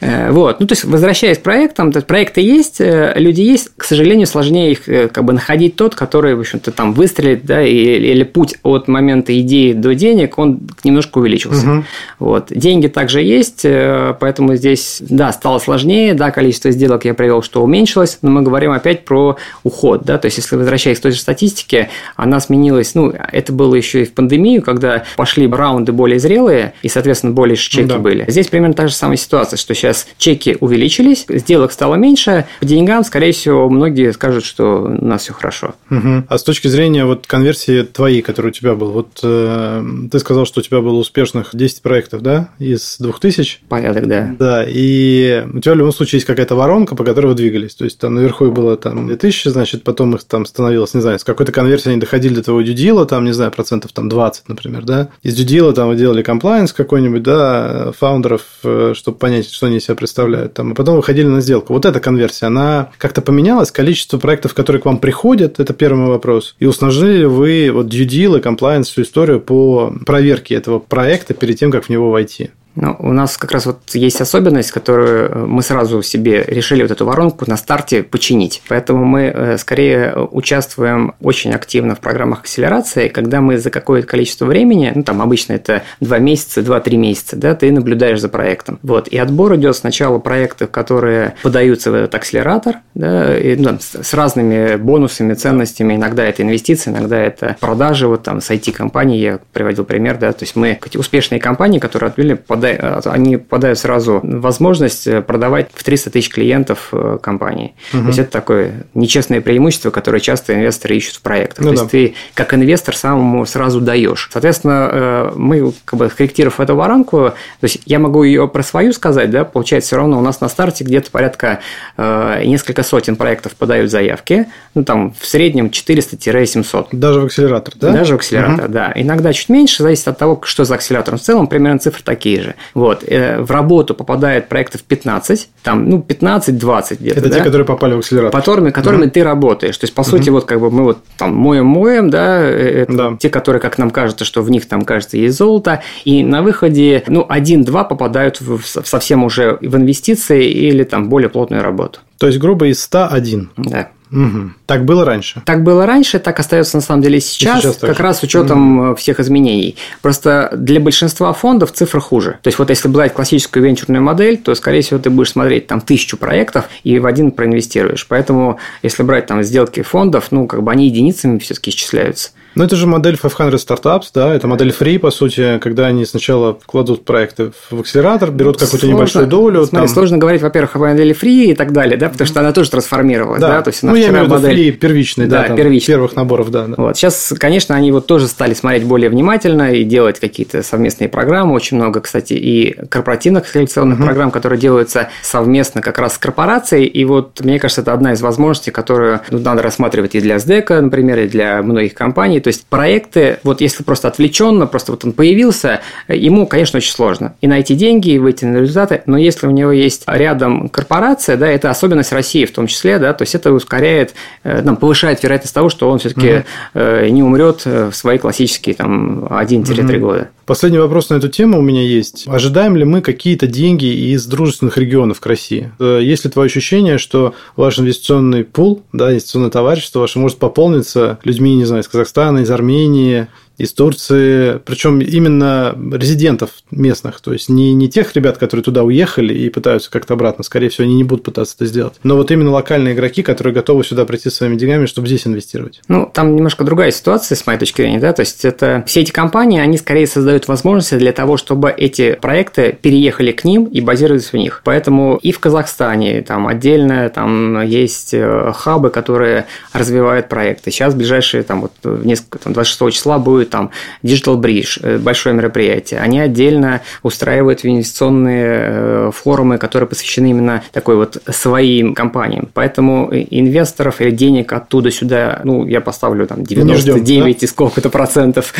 Э, вот. Ну, то есть, возвращаясь к проектам, то есть, проекты есть, э, люди есть, к сожалению, сложнее их э, как бы находить тот, который, в общем-то, там выстрелит, да, или, или путь от момента идеи до денег, он немножко увеличился. Угу. Вот. Деньги также есть, поэтому здесь, да, стало сложнее, да, количество сделок я привел, что уменьшилось, но мы говорим опять про уход, да, то есть, если возвращаясь к той же статистике, она сменилась, ну, это было еще и в пандемию, когда пошли раунды более зрелые, и, соответственно, более чеки да. были. Здесь примерно та же самая ситуация, что сейчас чеки увеличились, сделок стало меньше, по деньгам, скорее всего, многие скажут, что у нас все хорошо. Угу. А с точки зрения вот конверсии твоей, которая у тебя был, вот э, ты сказал, что у тебя было успешных 10 проектов, да, из 2000? Порядок, да. Да, и у тебя в любом случае есть какая-то воронка, по которой вы двигались, то есть там наверху было там 2000, значит, потом их там становилось, не знаю, с какой-то конверсии они доходили до твоего дюдила, там, не знаю, процентов там 20, например, да, из дюдила там делали комплайенс какой-нибудь, да, фаундеров, э, чтобы понять, что они из себя представляют, там, и потом выходили на сделку. Вот эта конверсия, она как-то поменялась, количество проектов, которые к вам приходят, это первый мой вопрос, и усложнили вы вот deal и compliance, всю историю по проверке этого проекта перед тем, как в него войти? Ну, у нас как раз вот есть особенность, которую э, мы сразу себе решили вот эту воронку на старте починить. Поэтому мы э, скорее участвуем очень активно в программах акселерации, когда мы за какое-то количество времени, ну, там обычно это 2 месяца, 2-3 месяца, да, ты наблюдаешь за проектом. Вот, и отбор идет сначала проектов, которые подаются в этот акселератор, да, и, ну, с разными бонусами, ценностями. Иногда это инвестиции, иногда это продажи, вот там с IT-компанией я приводил пример, да, то есть мы успешные компании, которые отбили под они попадают сразу возможность э, продавать в 300 тысяч клиентов э, компании. Угу. То есть это такое нечестное преимущество, которое часто инвесторы ищут в проектах. Ну, То да. есть ты как инвестор самому сразу даешь. Соответственно, э, мы, как бы корректировав эту воронку, то есть я могу ее про свою сказать, да, получается, все равно у нас на старте где-то порядка несколько сотен проектов подают заявки, ну там в среднем 400-700. Даже в акселератор, да? Даже в акселератор, угу. да. Иногда чуть меньше, зависит от того, что за акселератор. В целом примерно цифры такие же. Вот. Э, в работу попадает проектов 15, там, ну, 15-20 где-то. Это да? те, которые попали в акселератор. Которыми, которыми угу. ты работаешь. То есть, по угу. сути, вот как бы мы вот там моем-моем, да, э, это да, те, которые, как нам кажется, что в них там, кажется, есть золото, и на выходе, ну, один-два попадают в, в совсем уже в инвестиции или там более плотную работу. То есть, грубо, из 101. Да. Угу. Так было раньше. Так было раньше, так остается на самом деле сейчас, и сейчас как раз с учетом угу. всех изменений. Просто для большинства фондов цифра хуже. То есть, вот если брать классическую венчурную модель, то, скорее всего, ты будешь смотреть там тысячу проектов и в один проинвестируешь. Поэтому, если брать там сделки фондов, ну, как бы они единицами все-таки исчисляются. Ну, это же модель 500 Startups, да, это модель free, по сути, когда они сначала кладут проекты в акселератор, берут какую-то небольшую долю. Смотри, там... сложно говорить, во-первых, о модели free и так далее, да, потому что она тоже трансформировалась, да, да? то есть она ну, я имею в виду модель... free первичный, да, да там, первичный. первых наборов, да, да. Вот. Сейчас, конечно, они вот тоже стали смотреть более внимательно и делать какие-то совместные программы, очень много, кстати, и корпоративных селекционных uh-huh. программ, которые делаются совместно как раз с корпорацией, и вот, мне кажется, это одна из возможностей, которую ну, надо рассматривать и для СДЭКа, например, и для многих компаний, то есть проекты вот если просто отвлеченно, просто вот он появился, ему, конечно, очень сложно и найти деньги, и выйти на результаты, но если у него есть рядом корпорация, да, это особенность России в том числе, да, то есть это ускоряет, нам э, повышает вероятность того, что он все-таки угу. не умрет в свои классические там 1-3 угу. года. Последний вопрос на эту тему у меня есть. Ожидаем ли мы какие-то деньги из дружественных регионов к России? Э, есть ли твое ощущение, что ваш инвестиционный пул, да, инвестиционное товарищество ваше может пополниться людьми, не знаю, из Казахстана, из Армении, из Турции, причем именно резидентов местных, то есть не, не тех ребят, которые туда уехали и пытаются как-то обратно, скорее всего, они не будут пытаться это сделать, но вот именно локальные игроки, которые готовы сюда прийти своими деньгами, чтобы здесь инвестировать. Ну, там немножко другая ситуация, с моей точки зрения, да, то есть это все эти компании, они скорее создают возможности для того, чтобы эти проекты переехали к ним и базировались в них. Поэтому и в Казахстане там отдельно там есть э, хабы, которые развивают проекты. Сейчас ближайшие там вот несколько, там, 26 числа будет там Digital Bridge, э, большое мероприятие. Они отдельно устраивают инвестиционные э, форумы, которые посвящены именно такой вот своим компаниям. Поэтому инвесторов или денег оттуда сюда, ну, я поставлю там 99 ждем, да? сколько-то процентов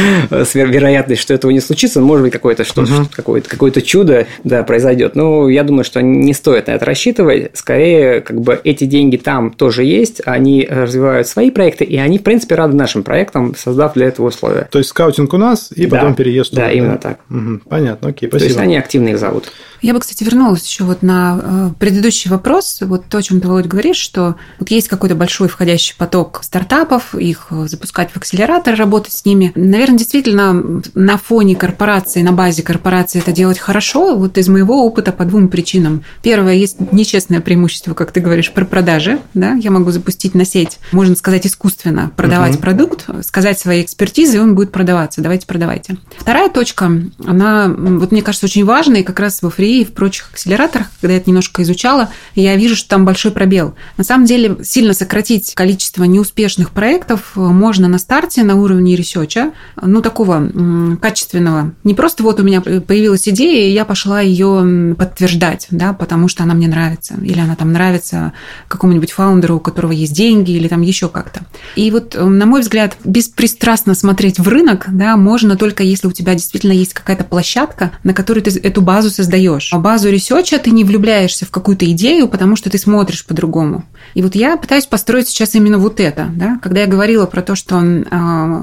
вероятность, что этого не случится. Может быть, какое-то что, угу. какое-то, какое-то чудо да, произойдет. Но я думаю, что не стоит на это рассчитывать. Скорее, как бы эти деньги там тоже есть, они развивают свои проекты, и они, в принципе, рады нашим проектам, создав для этого условия. То есть скаутинг у нас, и да, потом переезд туда. Да, именно так. Угу, понятно, окей, спасибо. То есть они активно их зовут. Я бы, кстати, вернулась еще вот на э, предыдущий вопрос, вот то, о чем ты, Володь, говоришь, что вот есть какой-то большой входящий поток стартапов, их запускать в акселератор, работать с ними. Наверное, действительно, на фоне корпорации, на базе корпорации это делать хорошо. Вот из моего опыта по двум причинам. Первое, есть нечестное преимущество, как ты говоришь, про продажи. Да? Я могу запустить на сеть, можно сказать, искусственно продавать угу. продукт, сказать свои экспертизы, и он будет продаваться. Давайте, продавайте. Вторая точка, она, вот мне кажется, очень важная, и как раз во ФРИИ и в прочих акселераторах, когда я это немножко изучала, я вижу, что там большой пробел. На самом деле, сильно сократить количество неуспешных проектов можно на старте на уровне ресерча, ну, такого качественного. Не просто вот у меня появилась идея, и я пошла ее подтверждать, да, потому что она мне нравится, или она там нравится какому-нибудь фаундеру, у которого есть деньги, или там еще как-то. И вот, на мой взгляд, беспристрастно смотреть в рынок, да, можно только если у тебя действительно есть какая-то площадка, на которой ты эту базу создаешь. А базу ресерча ты не влюбляешься в какую-то идею, потому что ты смотришь по-другому. И вот я пытаюсь построить сейчас именно вот это. Да? Когда я говорила про то, что э,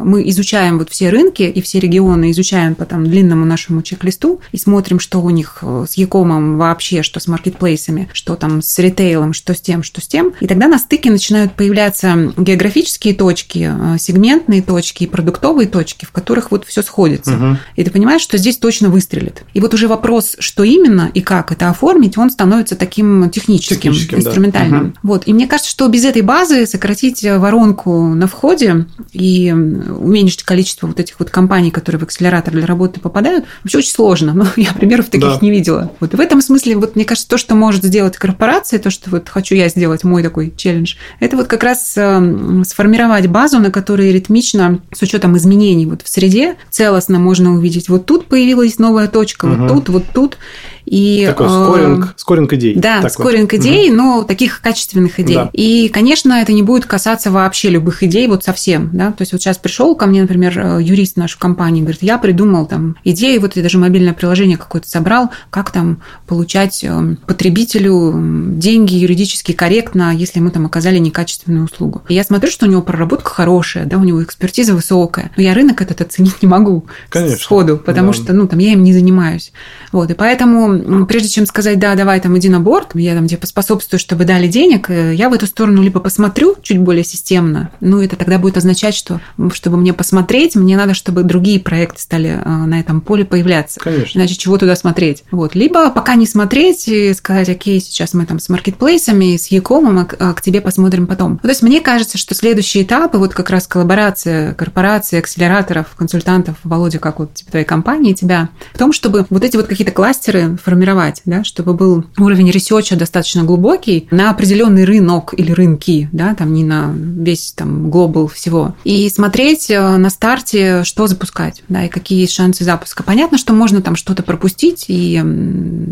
мы изучаем вот все рынки и все регионы, изучаем по там, длинному нашему чек-листу и смотрим, что у них э, с Якомом вообще, что с маркетплейсами, что там с ритейлом, что с тем, что с тем. И тогда на стыке начинают появляться географические точки, э, сегментные точки и продуктовые точки, в которых вот все сходится. Угу. И ты понимаешь, что здесь точно выстрелит. И вот уже вопрос, что именно и как это оформить, он становится таким техническим, техническим инструментальным. Да. Вот. И мне кажется, что без этой базы сократить воронку на входе и уменьшить количество вот этих вот компаний, которые в акселератор для работы попадают, вообще очень сложно. Но я примеров таких да. не видела. Вот. И в этом смысле, вот мне кажется, то, что может сделать корпорация, то, что вот хочу я сделать, мой такой челлендж, это вот как раз эм, сформировать базу, на которой ритмично, с учетом изменений вот в среде, целостно можно увидеть, вот тут появилась новая точка, угу. вот тут, вот тут. И, такой скоринг, э, скоринг идей. Да, такой. скоринг идей, угу. но таких качественных идей. Да. И, конечно, это не будет касаться вообще любых идей вот совсем. Да? То есть вот сейчас пришел ко мне, например, э, юрист нашей компании, говорит, я придумал там идеи, вот я даже мобильное приложение какое-то собрал, как там получать э, потребителю деньги юридически корректно, если мы там оказали некачественную услугу. И я смотрю, что у него проработка хорошая, да, у него экспертиза высокая, но я рынок этот оценить не могу Конечно. сходу, потому да. что, ну, там я им не занимаюсь. Вот, и поэтому прежде чем сказать, да, давай там иди на борт, я там тебе поспособствую, чтобы дали денег, э, я в эту сторону либо посмотрю чуть более системно, ну, это тогда будет означать, что чтобы мне посмотреть, мне надо, чтобы другие проекты стали э, на этом поле появляться. Конечно. Иначе чего туда смотреть? Вот. Либо пока не смотреть и сказать, окей, сейчас мы там с маркетплейсами, с Якомом, а, а к тебе посмотрим потом. То есть мне кажется, что следующий этап, и вот как раз коллаборация корпораций, акселераторов, консультантов, Володя, как вот типа твоей компании, тебя, в том, чтобы вот эти вот какие-то кластеры формировать, да, чтобы был уровень ресерча достаточно глубокий на определенный рынок или рынки, да, там не на весь там global всего. И смотреть э, на старте, что запускать, да, и какие есть шансы запуска. Понятно, что можно там что-то пропустить, и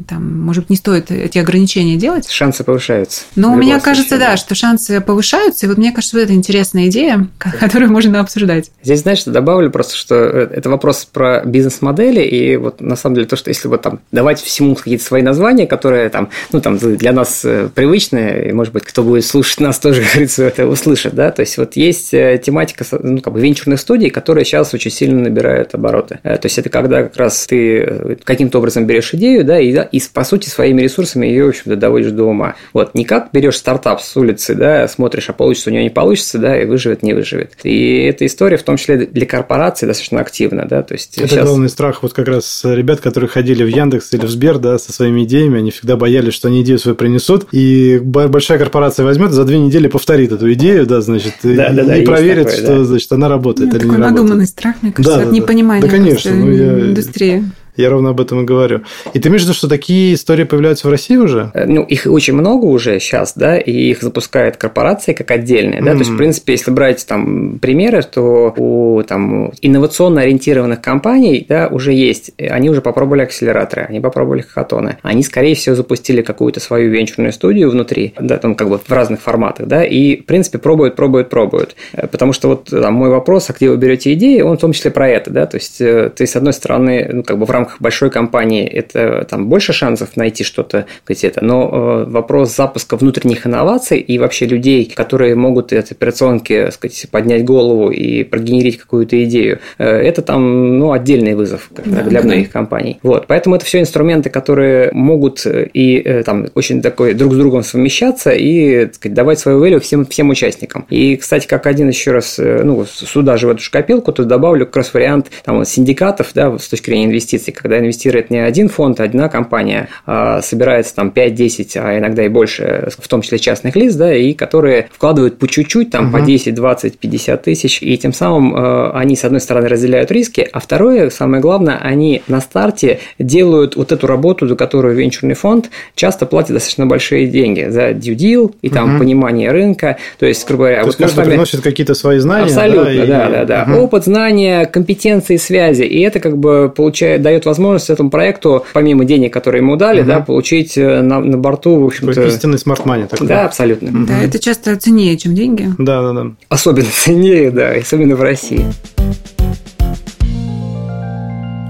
там, может быть, не стоит эти ограничения делать. Шансы повышаются. Но у меня кажется, да, что шансы повышаются, и вот мне кажется, вот это интересная идея, которую можно обсуждать. Здесь, знаешь, что добавлю просто, что э, это вопрос про бизнес-модели, и вот на самом деле то, что если вот там давать все всему какие-то свои названия, которые там, ну, там для нас э, привычные, и, может быть, кто будет слушать нас тоже, говорится, это услышит, да, то есть вот есть э, тематика, ну, как бы венчурных студий, которые сейчас очень сильно набирают обороты. То есть это когда как раз ты каким-то образом берешь идею, да, и, и по сути своими ресурсами ее, в общем-то, доводишь до ума. Вот, не как берешь стартап с улицы, да, смотришь, а получится у него не получится, да, и выживет, не выживет. И эта история в том числе для корпорации достаточно активно, да, то есть Это сейчас... главный страх вот как раз ребят, которые ходили в Яндекс или в Сбер, да, со своими идеями, они всегда боялись, что они идею свою принесут, и большая корпорация возьмет, за две недели повторит эту идею, да, значит, да, да, и да, проверит, такое, что, да. значит, она работает ну, или такой не надуманный работает. страх, мне кажется, да, от да, непонимания да, конечно, ну, я... индустрии. Я ровно об этом и говорю. И ты имеешь в виду, что такие истории появляются в России уже? Э, ну, их очень много уже сейчас, да, и их запускают корпорации как отдельные, да, mm-hmm. то есть, в принципе, если брать там примеры, то у там инновационно ориентированных компаний, да, уже есть, они уже попробовали акселераторы, они попробовали хакатоны, они, скорее всего, запустили какую-то свою венчурную студию внутри, да, там как бы в разных форматах, да, и, в принципе, пробуют, пробуют, пробуют, э, потому что вот там мой вопрос, а где вы берете идеи, он в том числе про это, да, то есть, э, ты, с одной стороны, ну, как бы в рамках рамках большой компании это там больше шансов найти что-то где-то, но э, вопрос запуска внутренних инноваций и вообще людей, которые могут от операционки сказать, поднять голову и прогенерить какую-то идею, э, это там ну, отдельный вызов да, для многих да. компаний. Вот, поэтому это все инструменты, которые могут и э, там очень такой друг с другом совмещаться и сказать, давать свою value всем, всем участникам. И, кстати, как один еще раз, ну, сюда же в эту шкопилку, то добавлю как раз вариант там, синдикатов, да, с точки зрения инвестиций, когда инвестирует не один фонд, а одна компания, а собирается там 5-10, а иногда и больше, в том числе частных лиц, да, и которые вкладывают по чуть-чуть, там, угу. по 10, 20, 50 тысяч, и тем самым э, они, с одной стороны, разделяют риски, а второе, самое главное, они на старте делают вот эту работу, за которую венчурный фонд часто платит достаточно большие деньги за due deal и там угу. понимание рынка, то есть, грубо говоря, то вот каждый вами... приносит какие-то свои знания, абсолютно, да, да, да, да. Угу. опыт, знания, компетенции, связи, и это как бы получает, дает возможность этому проекту, помимо денег, которые ему дали, угу. да, получить э, на, на борту, в общем-то... Истинный смарт-мани такой. Да, абсолютно. Угу. Да, это часто ценнее, чем деньги. Да, да, да. Особенно ценнее, да, особенно в России.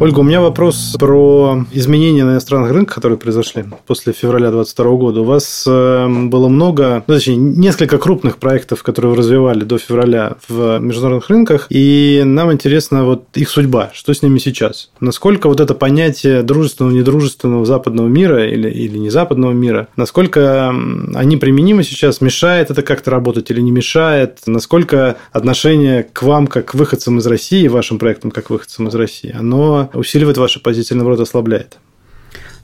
Ольга, у меня вопрос про изменения на иностранных рынках, которые произошли после февраля 2022 года. У вас эм, было много, ну, точнее, несколько крупных проектов, которые вы развивали до февраля в международных рынках, и нам интересна вот их судьба, что с ними сейчас. Насколько вот это понятие дружественного, недружественного западного мира или, или не западного мира, насколько они применимы сейчас, мешает это как-то работать или не мешает, насколько отношение к вам, как к выходцам из России, вашим проектам как выходцам из России, оно усиливает ваши позиции, наоборот, ослабляет?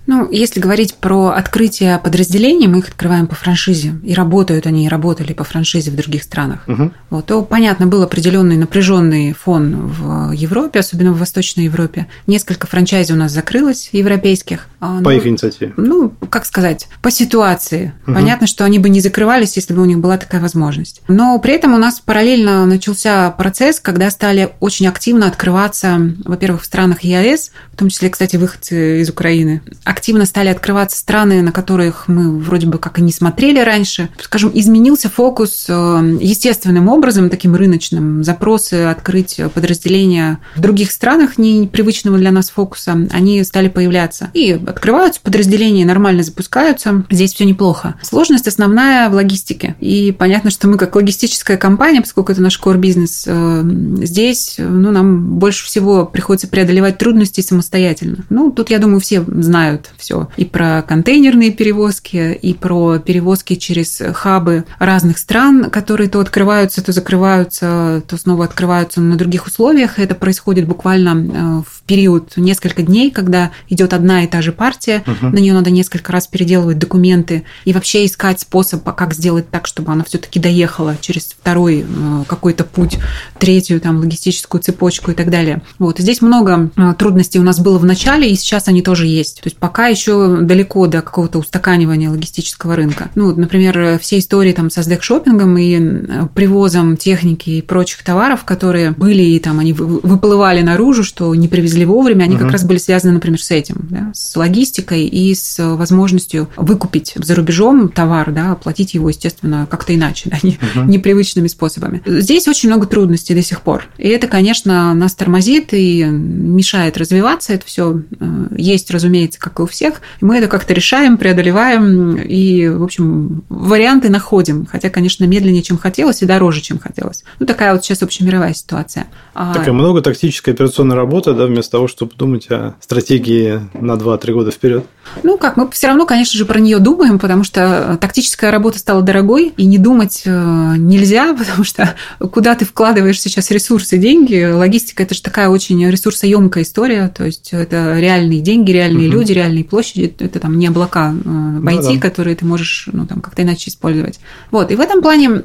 Ну, если говорить про открытие подразделений, мы их открываем по франшизе, и работают они, и работали по франшизе в других странах. Угу. Вот, то, понятно, был определенный напряженный фон в Европе, особенно в Восточной Европе. Несколько франчайзи у нас закрылось, европейских. А, по ну, их инициативе? Ну, как сказать, по ситуации. Угу. Понятно, что они бы не закрывались, если бы у них была такая возможность. Но при этом у нас параллельно начался процесс, когда стали очень активно открываться, во-первых, в странах ЕАЭС, в том числе, кстати, выходцы из Украины, активно стали открываться страны, на которых мы вроде бы как и не смотрели раньше. Скажем, изменился фокус э, естественным образом, таким рыночным. Запросы открыть подразделения в других странах, не привычного для нас фокуса, они стали появляться. И открываются подразделения, нормально запускаются. Здесь все неплохо. Сложность основная в логистике. И понятно, что мы как логистическая компания, поскольку это наш core бизнес, э, здесь ну, нам больше всего приходится преодолевать трудности самостоятельно. Ну, тут, я думаю, все знают все. И про контейнерные перевозки, и про перевозки через хабы разных стран, которые то открываются, то закрываются, то снова открываются на других условиях. Это происходит буквально э, в период несколько дней, когда идет одна и та же партия, угу. на нее надо несколько раз переделывать документы и вообще искать способ, как сделать так, чтобы она все-таки доехала через второй э, какой-то путь, третью там логистическую цепочку и так далее. Вот здесь много э, трудностей у нас было в начале, и сейчас они тоже есть. То есть пока пока еще далеко до какого-то устаканивания логистического рынка. Ну, например, все истории там со сдэк-шоппингом и э, привозом техники и прочих товаров, которые были и там они выплывали наружу, что не привезли вовремя, они угу. как раз были связаны, например, с этим, да, с логистикой и с возможностью выкупить за рубежом товар, да, оплатить его, естественно, как-то иначе, да, не, угу. непривычными способами. Здесь очень много трудностей до сих пор. И это, конечно, нас тормозит и мешает развиваться. Это все э, есть, разумеется, как у всех. И мы это как-то решаем, преодолеваем и, в общем, варианты находим. Хотя, конечно, медленнее, чем хотелось, и дороже, чем хотелось. Ну, такая вот сейчас общемировая ситуация. А такая много тактической операционной работы, да, вместо того, чтобы думать о стратегии на 2-3 года вперед. Ну как, мы все равно, конечно же, про нее думаем, потому что тактическая работа стала дорогой, и не думать э, нельзя, потому что куда ты вкладываешь сейчас ресурсы, деньги, логистика это же такая очень ресурсоемкая история, то есть это реальные деньги, реальные угу. люди, реальные площади, это там не облака в IT, да, да. которые ты можешь ну, там, как-то иначе использовать. Вот, и в этом плане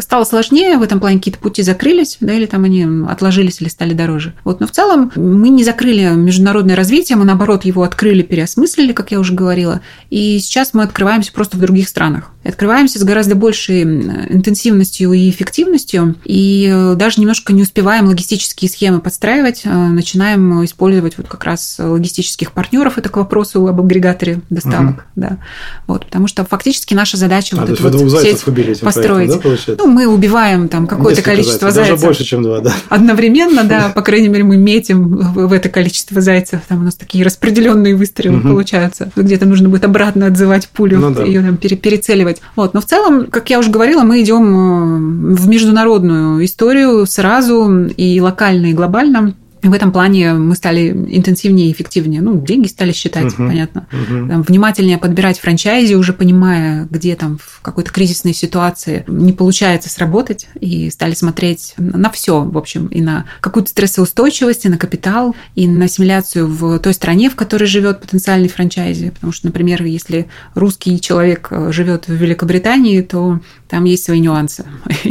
стало сложнее, в этом плане какие-то пути закрылись, да, или там они отложились или стали дороже. Вот, но в целом мы не закрыли международное развитие, мы наоборот его открыли, переосмыслили, как я уже говорила, и сейчас мы открываемся просто в других странах. Открываемся с гораздо большей интенсивностью и эффективностью, и э, даже немножко не успеваем логистические схемы подстраивать, э, начинаем использовать вот как раз логистических партнеров, это к вопросу об агрегаторе доставок, угу. да. Вот, потому что фактически наша задача а, вот эту вот сеть построить. Проектом, да, ну, мы убиваем там какое-то количество зайцев. Даже больше, чем два, да. Одновременно, да, по крайней мере, мы метим в это количество зайцев, там у нас такие распределенные выстрелы угу. получаются. Где-то нужно будет обратно отзывать пулю, ну, да. ее там перецеливать. Вот. Но в целом, как я уже говорила, мы идем э, в международную историю сразу и локально, и глобально в этом плане мы стали интенсивнее и эффективнее. Ну, деньги стали считать, uh-huh. понятно. Uh-huh. Там, внимательнее подбирать франчайзи, уже понимая, где там в какой-то кризисной ситуации не получается сработать, и стали смотреть на все, в общем, и на какую-то стрессоустойчивость, и на капитал, и на ассимиляцию в той стране, в которой живет потенциальный франчайзи. Потому что, например, если русский человек э, живет в Великобритании, то там есть свои нюансы.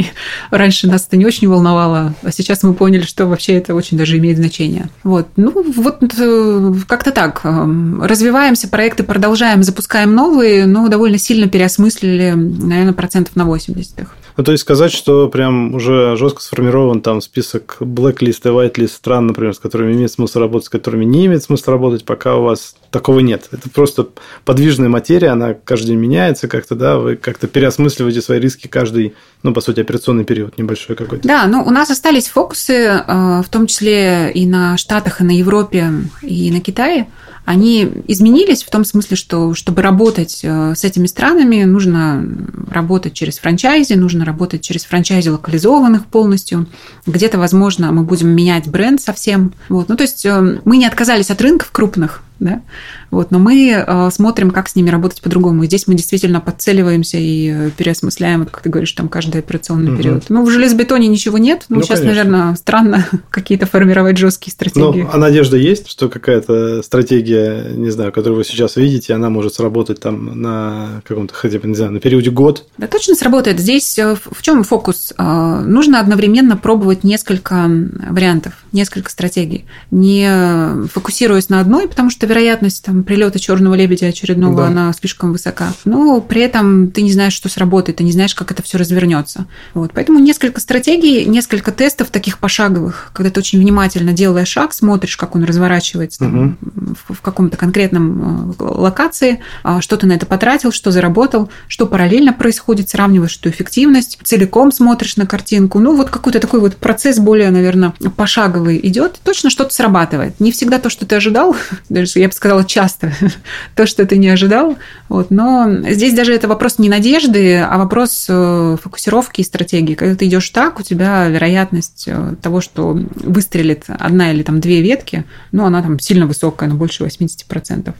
раньше нас это не очень волновало, а сейчас мы поняли, что вообще это очень даже имеет значение. Вот, ну вот э, как-то так. Эм, развиваемся, проекты продолжаем, запускаем новые, но довольно сильно переосмыслили, наверное, процентов на 80 их. Ну, то есть сказать, что прям уже жестко сформирован там список blacklist и whitelist стран, например, с которыми имеет смысл работать, с которыми не имеет смысла работать, пока у вас такого нет. Это просто подвижная материя, она каждый день меняется как-то, да, вы как-то переосмысливаете свои риски каждый, ну, по сути, операционный период небольшой какой-то. Да, ну, у нас остались фокусы, э, в том числе и на Штатах, и на Европе, и на Китае они изменились в том смысле, что чтобы работать э, с этими странами, нужно работать через франчайзи, нужно работать через франчайзи локализованных полностью. Где-то, возможно, мы будем менять бренд совсем. Вот. Ну, то есть э, мы не отказались от рынков крупных, да? Вот, но мы э, смотрим, как с ними работать по-другому. И здесь мы действительно подцеливаемся и э, переосмысляем, как ты говоришь, там каждый операционный угу. период. Ну, в железобетоне ничего нет. Ну, ну сейчас, конечно. наверное, странно какие-то формировать жесткие стратегии. Ну, а надежда есть, что какая-то стратегия, не знаю, которую вы сейчас видите, она может сработать там на каком-то, хотя бы, не знаю, на периоде год? Да, точно сработает. Здесь э, в чем фокус? Нужно одновременно пробовать несколько вариантов, несколько стратегий, не фокусируясь на одной, потому что вероятность там, прилета черного лебедя очередного, да. она слишком высока. Но при этом ты не знаешь, что сработает, ты не знаешь, как это все развернется. Вот. Поэтому несколько стратегий, несколько тестов таких пошаговых, когда ты очень внимательно делая шаг, смотришь, как он разворачивается там, угу. в, в каком-то конкретном э, локации, а, что ты на это потратил, что заработал, что параллельно происходит, сравниваешь эту эффективность, целиком смотришь на картинку. Ну, вот какой-то такой вот процесс более, наверное, пошаговый идет. Точно что-то срабатывает. Не всегда то, что ты ожидал, даже я бы сказала, часто то, что ты не ожидал. Вот. Но здесь даже это вопрос не надежды, а вопрос э, фокусировки и стратегии. Когда ты идешь так, у тебя вероятность э, того, что выстрелит одна или там две ветки, ну, она там сильно высокая, на больше 80%.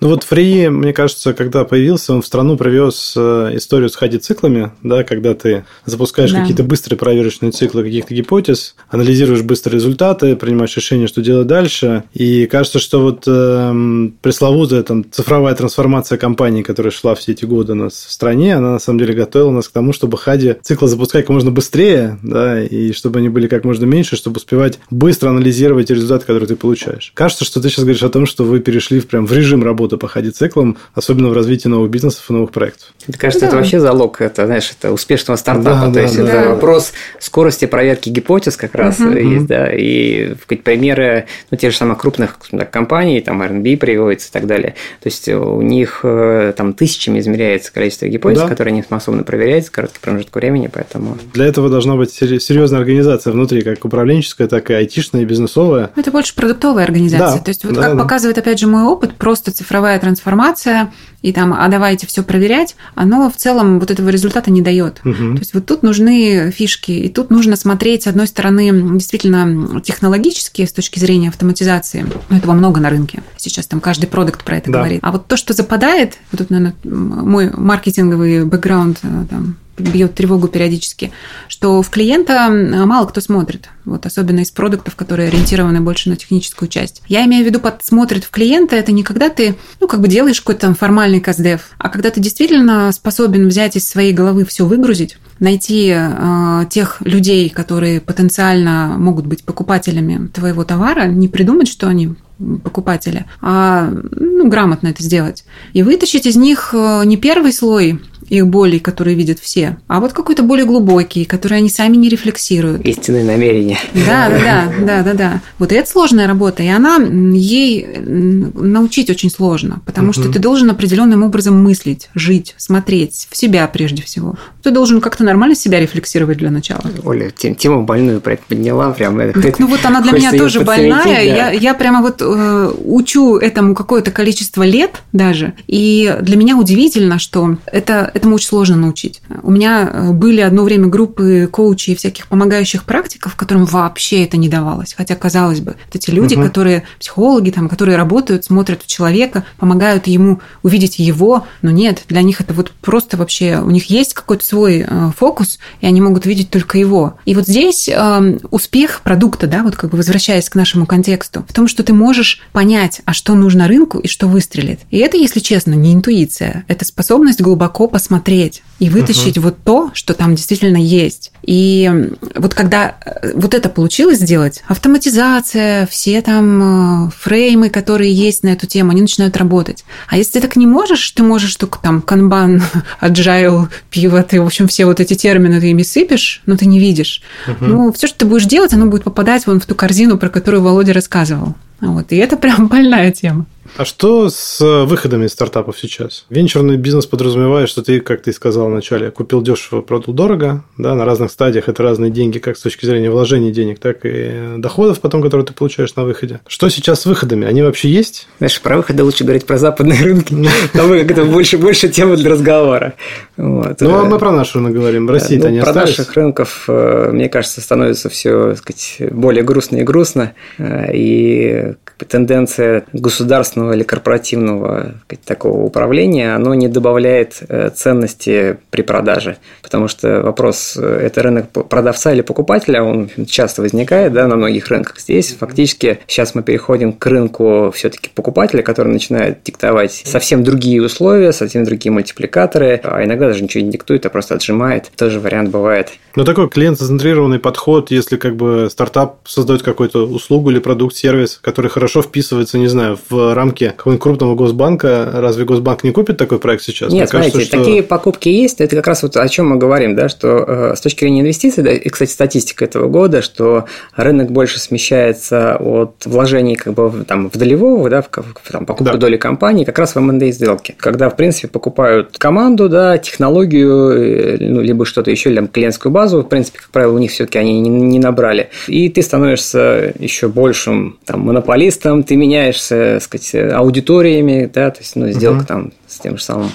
Ну вот Free, мне кажется, когда появился, он в страну привез э, историю с хади-циклами, да, когда ты запускаешь да. какие-то быстрые проверочные циклы каких-то гипотез, анализируешь быстрые результаты, принимаешь решение, что делать дальше. И кажется, что вот э, пресловутая там цифровая трансформация компании, которая шла все эти годы у нас в стране, она на самом деле готовила нас к тому, чтобы хади циклы запускать как можно быстрее, да, и чтобы они были как можно меньше, чтобы успевать быстро анализировать результаты, которые ты получаешь. Кажется, что ты сейчас говоришь о том, что вы перешли в, прям в режим работы по хади циклам, особенно в развитии новых бизнесов и новых проектов. Мне кажется, да. это вообще залог, это, знаешь, это успешного стартапа. Да, То да, есть, да, это да. вопрос скорости проверки гипотез как раз угу. есть, да, и примеры, ну, те же самых крупных так, компаний, там, R&B приводится и так далее. То есть, у них э, там тысячами измеряется количество гипотез, да. которые они способны проверять за короткий промежуток времени, поэтому... Для этого должна быть серьезная организация внутри, как управленческая, так и айтишная, и бизнесовая. Это больше продуктовая организация. Да. То есть, вот да, как да. показывает, опять же, мой опыт, просто цифровая трансформация и там, а давайте все проверять, оно в целом вот этого результата не дает. Угу. То есть вот тут нужны фишки, и тут нужно смотреть, с одной стороны, действительно технологически, с точки зрения автоматизации, ну, этого много на рынке. Сейчас там каждый продукт про это да. говорит. А вот то, что западает, вот тут, наверное, мой маркетинговый бэкграунд э, там, бьет тревогу периодически, что в клиента мало кто смотрит, вот особенно из продуктов, которые ориентированы больше на техническую часть. Я имею в виду под смотрит в клиента, это не когда ты, ну, как бы делаешь какой-то там формальный каздев, а когда ты действительно способен взять из своей головы все выгрузить, найти э, тех людей, которые потенциально могут быть покупателями твоего товара, не придумать, что они покупатели, а ну, грамотно это сделать. И вытащить из них э, не первый слой их болей, которые видят все, а вот какой-то более глубокий, который они сами не рефлексируют. Истинное намерение. Да, да, да, да, да, да. Вот это сложная работа, и она ей научить очень сложно, потому угу. что ты должен определенным образом мыслить, жить, смотреть в себя прежде всего. Ты должен как-то нормально себя рефлексировать для начала. Оля, тему больную подняла прям. Так, ну вот она для меня тоже больная. Да. Я, я прямо вот э, учу этому какое-то количество лет даже, и для меня удивительно, что это этому очень сложно научить. У меня э, были одно время группы коучей и всяких помогающих практиков, которым вообще это не давалось. Хотя, казалось бы, вот эти люди, угу. которые психологи, там, которые работают, смотрят у человека, помогают ему увидеть его, но нет, для них это вот просто вообще, у них есть какой-то свой э, фокус, и они могут видеть только его. И вот здесь э, успех продукта, да, вот как бы возвращаясь к нашему контексту, в том, что ты можешь понять, а что нужно рынку и что выстрелит. И это, если честно, не интуиция, это способность глубоко посмотреть посмотреть и вытащить угу. вот то, что там действительно есть. И вот когда э, вот это получилось сделать, автоматизация, все там э, фреймы, которые есть на эту тему, они начинают работать. А если ты так не можешь, ты можешь только там канбан, agile, пиво, ты, в общем, все вот эти термины ты ими сыпешь, но ты не видишь. Угу. Ну, все, что ты будешь делать, оно будет попадать вон в ту корзину, про которую Володя рассказывал. Вот. И это прям больная тема. А что с э, выходами из стартапов сейчас? Венчурный бизнес подразумевает, что ты, как ты сказал вначале, купил дешево, продал дорого, да, на разных стадиях это разные деньги, как с точки зрения вложения денег, так и доходов потом, которые ты получаешь на выходе. Что сейчас с выходами? Они вообще есть? Знаешь, про выходы лучше говорить про западные рынки. Там это больше, больше тема для разговора. Вот. Ну, а мы про наш рынок говорим. В России-то ну, не Про наших рынков, э, мне кажется, становится все сказать, более грустно и грустно. Э, и тенденция государственного или корпоративного такого управления, оно не добавляет э, ценности при продаже. Потому что вопрос, это рынок продавца или покупателя, он часто возникает да, на многих рынках. Здесь фактически сейчас мы переходим к рынку все-таки покупателя, который начинает диктовать совсем другие условия, совсем другие мультипликаторы, а иногда даже ничего не диктует, а просто отжимает. Тоже вариант бывает. Но такой клиент-центрированный подход, если как бы стартап создает какую-то услугу или продукт, сервис, который хорошо вписывается, не знаю, в рамки какого-нибудь крупного госбанка, разве Госбанк не купит такой проект сейчас? Нет, Мне смотрите, кажется, что... такие покупки есть, это как раз вот о чем мы говорим, да, что э, с точки зрения инвестиций, да, и, кстати, статистика этого года, что рынок больше смещается от вложений как бы там, в долевого, да, в, в там, покупку да. доли компании, как раз в M&A сделки, когда, в принципе, покупают команду, да, технологию, э, ну, либо что-то еще, или там, клиентскую базу, в принципе, как правило, у них все-таки они не, не набрали. И ты становишься еще большим там, монополистом, ты меняешься, так сказать, аудиториями, да, то есть, ну, сделка uh-huh. там с тем же самым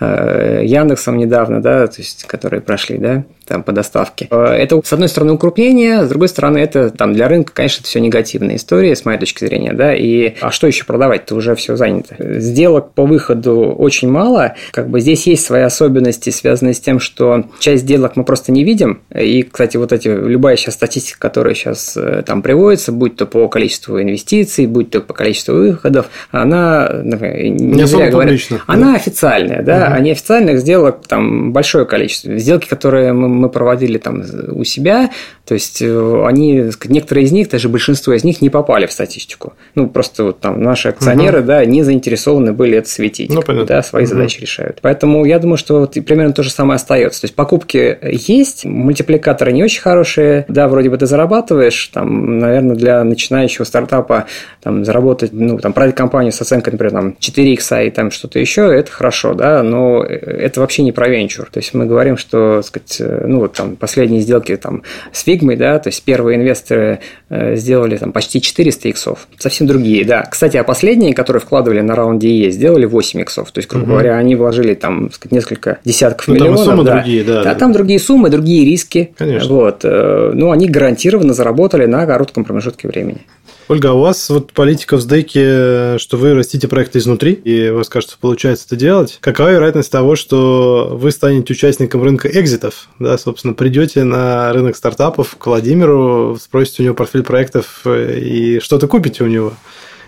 э, Яндексом недавно, да, то есть, которые прошли, да, там, по доставке. Э, это, с одной стороны, укрупнение, с другой стороны, это там для рынка, конечно, это все негативная история, с моей точки зрения, да, и а что еще продавать-то уже все занято. Сделок по выходу очень мало, как бы здесь есть свои особенности, связанные с тем, что часть сделок мы просто не видим, и, кстати, вот эти, любая сейчас статистика, которая сейчас э, там приводится, будь то по количеству инвестиций, будь то по количеству выходов, она, не, не зря говорят, она официальная, да, угу. а неофициальных сделок там большое количество. Сделки, которые мы мы проводили там у себя, то есть э, они, некоторые из них, даже большинство из них не попали в статистику. Ну, просто вот там наши акционеры, угу. да, не заинтересованы были это светить, ну, да, свои угу. задачи решают. Поэтому я думаю, что вот примерно то же самое остается. То есть покупки есть, мультипликаторы не очень хорошие, да, вроде бы ты зарабатываешь, там, наверное, для начинающего стартапа там заработать, ну, там, продать компанию с оценкой, например, там 4x и там что-то еще, это хорошо, да, но это вообще не про венчур. То есть мы говорим, что, сказать, ну, вот там последние сделки там с фигмой, да, то есть первые инвесторы э, сделали там почти 400 иксов, совсем другие, да. Кстати, а последние, которые вкладывали на раунде Е, сделали 8 иксов, то есть, грубо угу. говоря, они вложили там сказать, несколько десятков ну, миллионов. Там суммы да. другие, да. Да, там другие суммы, другие риски. Конечно. Вот. Э, ну, они гарантированно заработали на коротком промежутке времени. Ольга, а у вас вот политика в СДЭКе, что вы растите проекты изнутри, и у вас, кажется, получается это делать. Какова вероятность того, что вы станете участником рынка экзитов? Да, собственно, придете на рынок стартапов к Владимиру, спросите у него портфель проектов э, и что-то купите у него?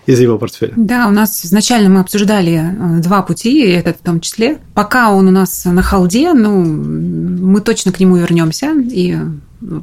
из его портфеля? Да, у нас изначально мы обсуждали э, два пути, и этот в том числе. Пока он у нас на халде, ну, мы точно к нему вернемся, и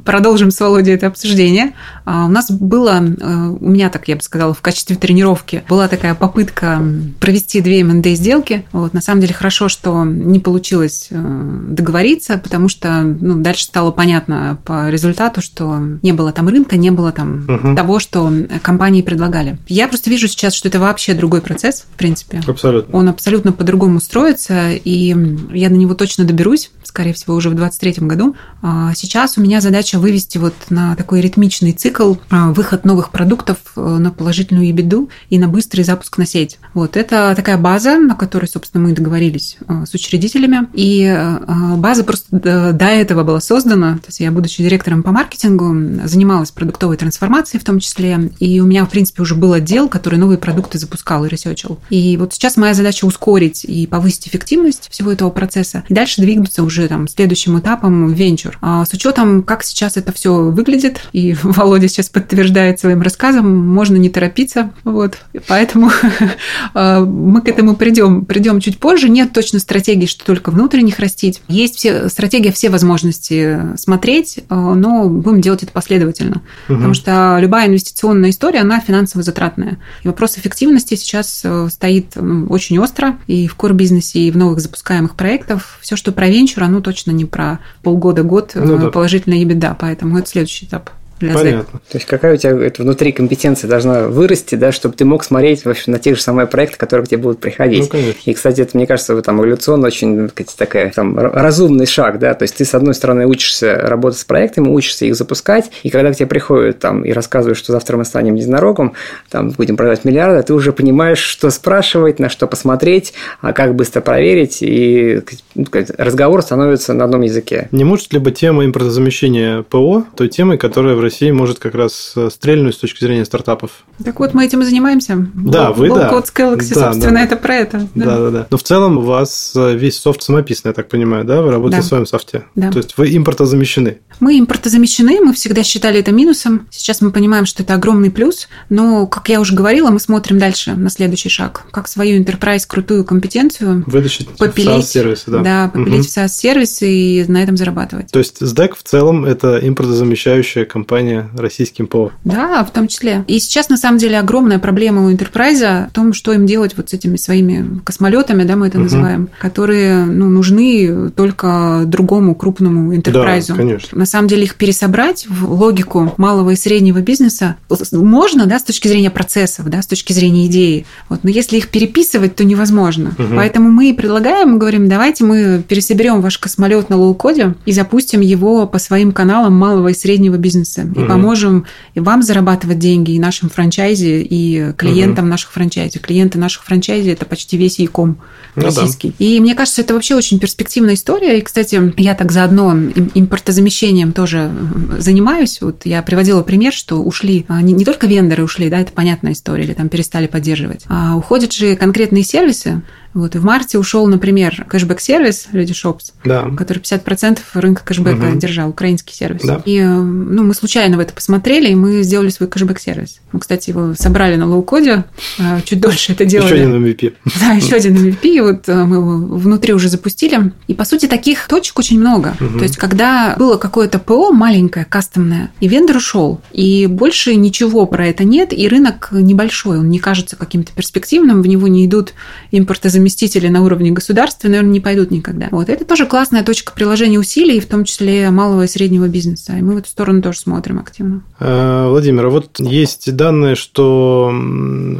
продолжим с Володей это обсуждение. А, у нас было, э, у меня так, я бы сказала, в качестве тренировки была такая попытка провести две M&A сделки. Вот, на самом деле хорошо, что не получилось э, договориться, потому что ну, дальше стало понятно по результату, что не было там рынка, не было там угу. того, что компании предлагали. Я просто вижу сейчас, что это вообще другой процесс, в принципе. Абсолютно. Он абсолютно по-другому строится, и я на него точно доберусь, скорее всего, уже в 2023 году. А, сейчас у меня задача задача вывести вот на такой ритмичный цикл а, выход новых продуктов э, на положительную ебеду и на быстрый запуск на сеть. Вот это такая база, на которой, собственно, мы договорились э, с учредителями. И э, база просто до этого была создана. То есть я, будучи директором по маркетингу, занималась продуктовой трансформацией в том числе. И у меня, в принципе, уже был отдел, который новые продукты запускал и ресечил. И вот сейчас моя задача ускорить и повысить эффективность всего этого процесса. И дальше двигаться уже там следующим этапом венчур. А с учетом, как сейчас это все выглядит, и Володя сейчас подтверждает своим рассказом, можно не торопиться, вот, поэтому э, мы к этому придем, придем чуть позже. Нет точно стратегии, что только внутренних растить. Есть все, стратегия все возможности смотреть, э, но будем делать это последовательно, угу. потому что любая инвестиционная история, она финансово затратная. И вопрос эффективности сейчас э, стоит очень остро и в core-бизнесе, и в новых запускаемых проектах. Все, что про венчур, оно точно не про полгода-год ну, да. положительной EBITDA да, поэтому это следующий этап Понятно. То есть какая у тебя это внутри компетенция должна вырасти, да, чтобы ты мог смотреть вообще на те же самые проекты, которые к тебе будут приходить. Ну, конечно. И, кстати, это, мне кажется, там эволюционно очень сказать, такая там разумный шаг, да, то есть ты, с одной стороны, учишься работать с проектами, учишься их запускать, и когда к тебе приходят там и рассказывают, что завтра мы станем единорогом, там будем продавать миллиарды, ты уже понимаешь, что спрашивать, на что посмотреть, а как быстро проверить, и ну, разговор становится на одном языке. Не может ли быть тема импортозамещения ПО той темой, которая в России России может как раз э, стрельнуть с точки зрения стартапов. Так вот, мы этим и занимаемся. Да, вы да. Code Galaxy, да, собственно, да. это про это. Да. да, да, да. Но в целом у вас э, весь софт самописный, я так понимаю, да? Вы работаете да. в своем софте. Да. То есть вы импортозамещены. Мы импортозамещены, мы всегда считали это минусом. Сейчас мы понимаем, что это огромный плюс. Но, как я уже говорила, мы смотрим дальше на следующий шаг. Как свою enterprise крутую компетенцию Вытащить попилить, в сервисы да. Да, попилить угу. в SaaS-сервисы и на этом зарабатывать. То есть СДЭК в целом это импортозамещающая компания компания российским ПО. Да, в том числе. И сейчас, на самом деле, огромная проблема у Enterprise в том, что им делать вот с этими своими космолетами, да, мы это угу. называем, которые ну, нужны только другому крупному Enterprise. Да, конечно. На самом деле, их пересобрать в логику малого и среднего бизнеса можно, да, с точки зрения процессов, да, с точки зрения идеи. Вот, но если их переписывать, то невозможно. Угу. Поэтому мы и предлагаем, говорим, давайте мы пересоберем ваш космолет на лоу-коде и запустим его по своим каналам малого и среднего бизнеса и угу. поможем и вам зарабатывать деньги, и нашим франчайзе, и клиентам угу. наших франчайзи. Клиенты наших франчайзи – это почти весь e-com ну, российский. Да. И мне кажется, это вообще очень перспективная история. И, кстати, я так заодно импортозамещением тоже занимаюсь. Вот я приводила пример, что ушли а, не, не только вендоры ушли, да, это понятная история, или там перестали поддерживать, а уходят же конкретные сервисы, вот, и в марте ушел, например, кэшбэк-сервис LetyShops, да. который 50% рынка кэшбэка угу. держал, украинский сервис. Да. И ну, мы случайно в это посмотрели, и мы сделали свой кэшбэк-сервис. Мы, кстати, его собрали на лоу-коде, а, чуть дольше это делали. Еще один MVP. Да, еще один MVP, и вот э, мы его внутри уже запустили. И, по сути, таких точек очень много. Угу. То есть, когда было какое-то ПО маленькое, кастомное, и вендор ушел, и больше ничего про это нет, и рынок небольшой, он не кажется каким-то перспективным, в него не идут импортозамещения заместители на уровне государства, наверное, не пойдут никогда. Вот это тоже классная точка приложения усилий, в том числе малого и среднего бизнеса. И мы в эту сторону тоже смотрим активно. Э, Владимир, а вот есть данные, что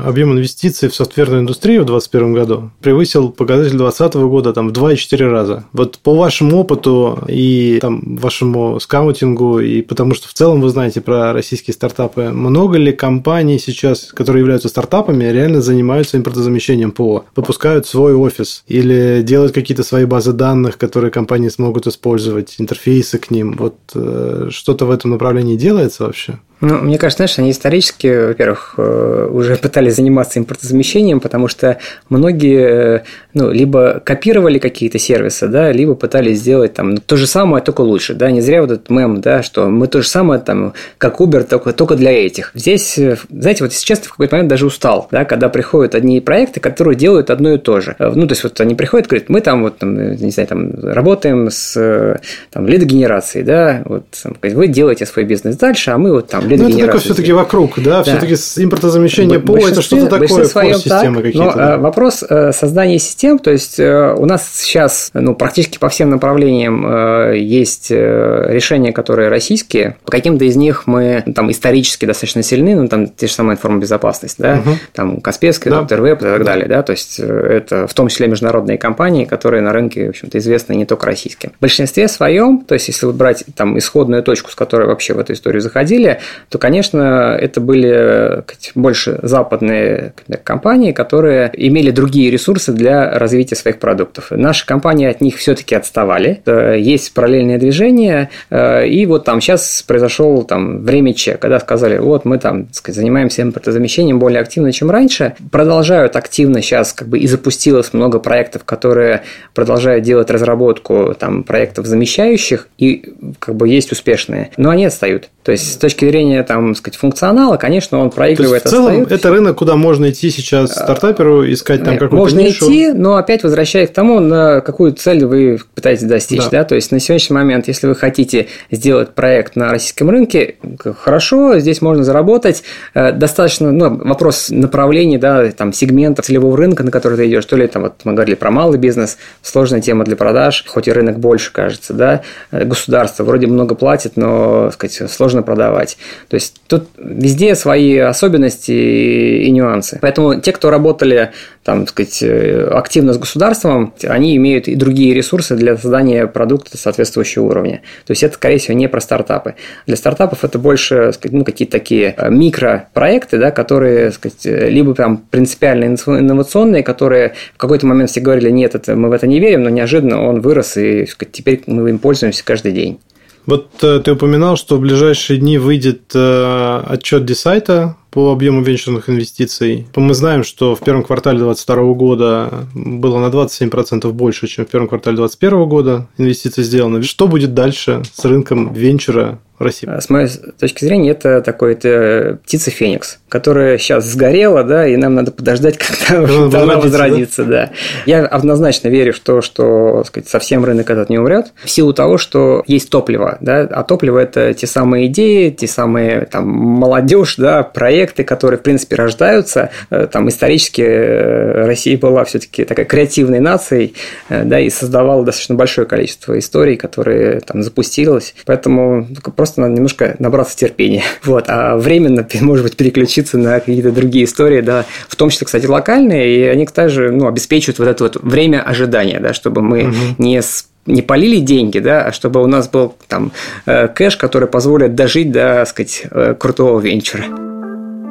объем инвестиций в софтверную индустрию в 2021 году превысил показатель 2020 года там, в 2,4 раза. Вот по вашему опыту и там, вашему скаутингу, и потому что в целом вы знаете про российские стартапы, много ли компаний сейчас, которые являются стартапами, реально занимаются импортозамещением ПО? Выпускают свой офис или делают какие-то свои базы данных, которые компании смогут использовать, интерфейсы к ним? Вот э, что-то в этом направлении делается вообще? Ну, мне кажется, знаешь, они исторически, во-первых, э, уже пытались заниматься импортозамещением, потому что многие, э, ну, либо копировали какие-то сервисы, да, либо пытались сделать там то же самое, только лучше, да, не зря вот этот мем, да, что мы то же самое там, как Uber, только, только для этих. Здесь, э, знаете, вот сейчас в какой-то момент даже устал, да, когда приходят одни проекты, которые делают одно и то же. Ну, то есть, вот они приходят, говорят, мы там вот, там, не знаю, там, работаем с там, лидогенерацией, да, вот, вы делаете свой бизнес дальше, а мы вот там ну, это такое все-таки вокруг, да, да. все-таки импортозамещение ПО это что-то такое, системы какие-то. Но да. вопрос э, создания систем, то есть э, у нас сейчас ну, практически по всем направлениям э, есть решения, которые российские. По каким-то из них мы там исторически достаточно сильны, ну там те же самые информбезопасность, да, угу. там Каспийский, да. Доктор Веб и так далее, да, то есть это в том числе международные компании, которые на рынке, в общем-то, известны не только российским. В большинстве своем, то есть если брать там исходную точку, с которой вообще в эту историю заходили, то, конечно, это были больше западные компании, которые имели другие ресурсы для развития своих продуктов. Наши компании от них все-таки отставали. Есть параллельное движение, э, и вот там сейчас произошел там время чек, когда сказали, вот мы там сказать, занимаемся импортозамещением более активно, чем раньше. Продолжают активно сейчас как бы и запустилось много проектов, которые продолжают делать разработку там проектов замещающих, и как бы есть успешные, но они отстают. То есть с точки зрения там, сказать, функционала, конечно, он проигрывает. То есть, в целом это рынок, куда можно идти сейчас а, стартаперу, искать там какую-то Можно нишу. идти, но опять возвращаясь к тому, на какую цель вы пытаетесь достичь. Да. Да? То есть на сегодняшний момент, если вы хотите сделать проект на российском рынке, хорошо, здесь можно заработать. Э, достаточно, ну, вопрос направления, да, там, сегмента целевого рынка, на который ты идешь, то ли там вот мы говорили про малый бизнес, сложная тема для продаж, хоть и рынок больше, кажется, да, э, государство вроде много платит, но, сказать, сложно сложно продавать. То есть тут везде свои особенности и нюансы. Поэтому те, кто работали там, сказать, активно с государством, они имеют и другие ресурсы для создания продукта соответствующего уровня. То есть это, скорее всего, не про стартапы. Для стартапов это больше сказать, ну, какие-то такие э, микропроекты, да, которые сказать, либо прям принципиально инновационные, которые в какой-то момент все говорили, нет, это, мы в это не верим, но неожиданно он вырос, и сказать, теперь мы им пользуемся каждый день. Вот э, ты упоминал, что в ближайшие дни выйдет э, отчет Десайта по объему венчурных инвестиций. Мы знаем, что в первом квартале 2022 года было на 27% больше, чем в первом квартале 2021 года инвестиций сделано. Что будет дальше с рынком венчура России? С моей точки зрения, это такой это птица Феникс, которая сейчас сгорела, да, и нам надо подождать, когда уже она возродится, да. да. Я однозначно верю в то, что сказать, совсем рынок этот не умрет, в силу того, что есть топливо, да, а топливо это те самые идеи, те самые там молодежь, да, проекты, которые, в принципе, рождаются. Э, там исторически э, Россия была все-таки такой креативной нацией, э, да, и создавала достаточно большое количество историй, которые там запустилось. Поэтому просто просто надо немножко набраться терпения. Вот. А временно, может быть, переключиться на какие-то другие истории, да, в том числе, кстати, локальные, и они также ну, обеспечивают вот это вот время ожидания, да, чтобы мы угу. не не полили деньги, да, а чтобы у нас был там э, кэш, который позволит дожить до, так сказать, э, крутого венчура.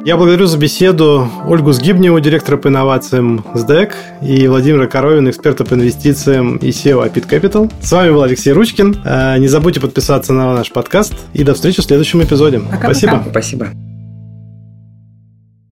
Я благодарю за беседу Ольгу Сгибневу, директора по инновациям СДЭК, и Владимира Коровина, эксперта по инвестициям и SEO Apit Capital. С вами был Алексей Ручкин. Э, не забудьте подписаться на наш подкаст, и до встречи в следующем эпизоде. Пока, Спасибо. Пока. Спасибо.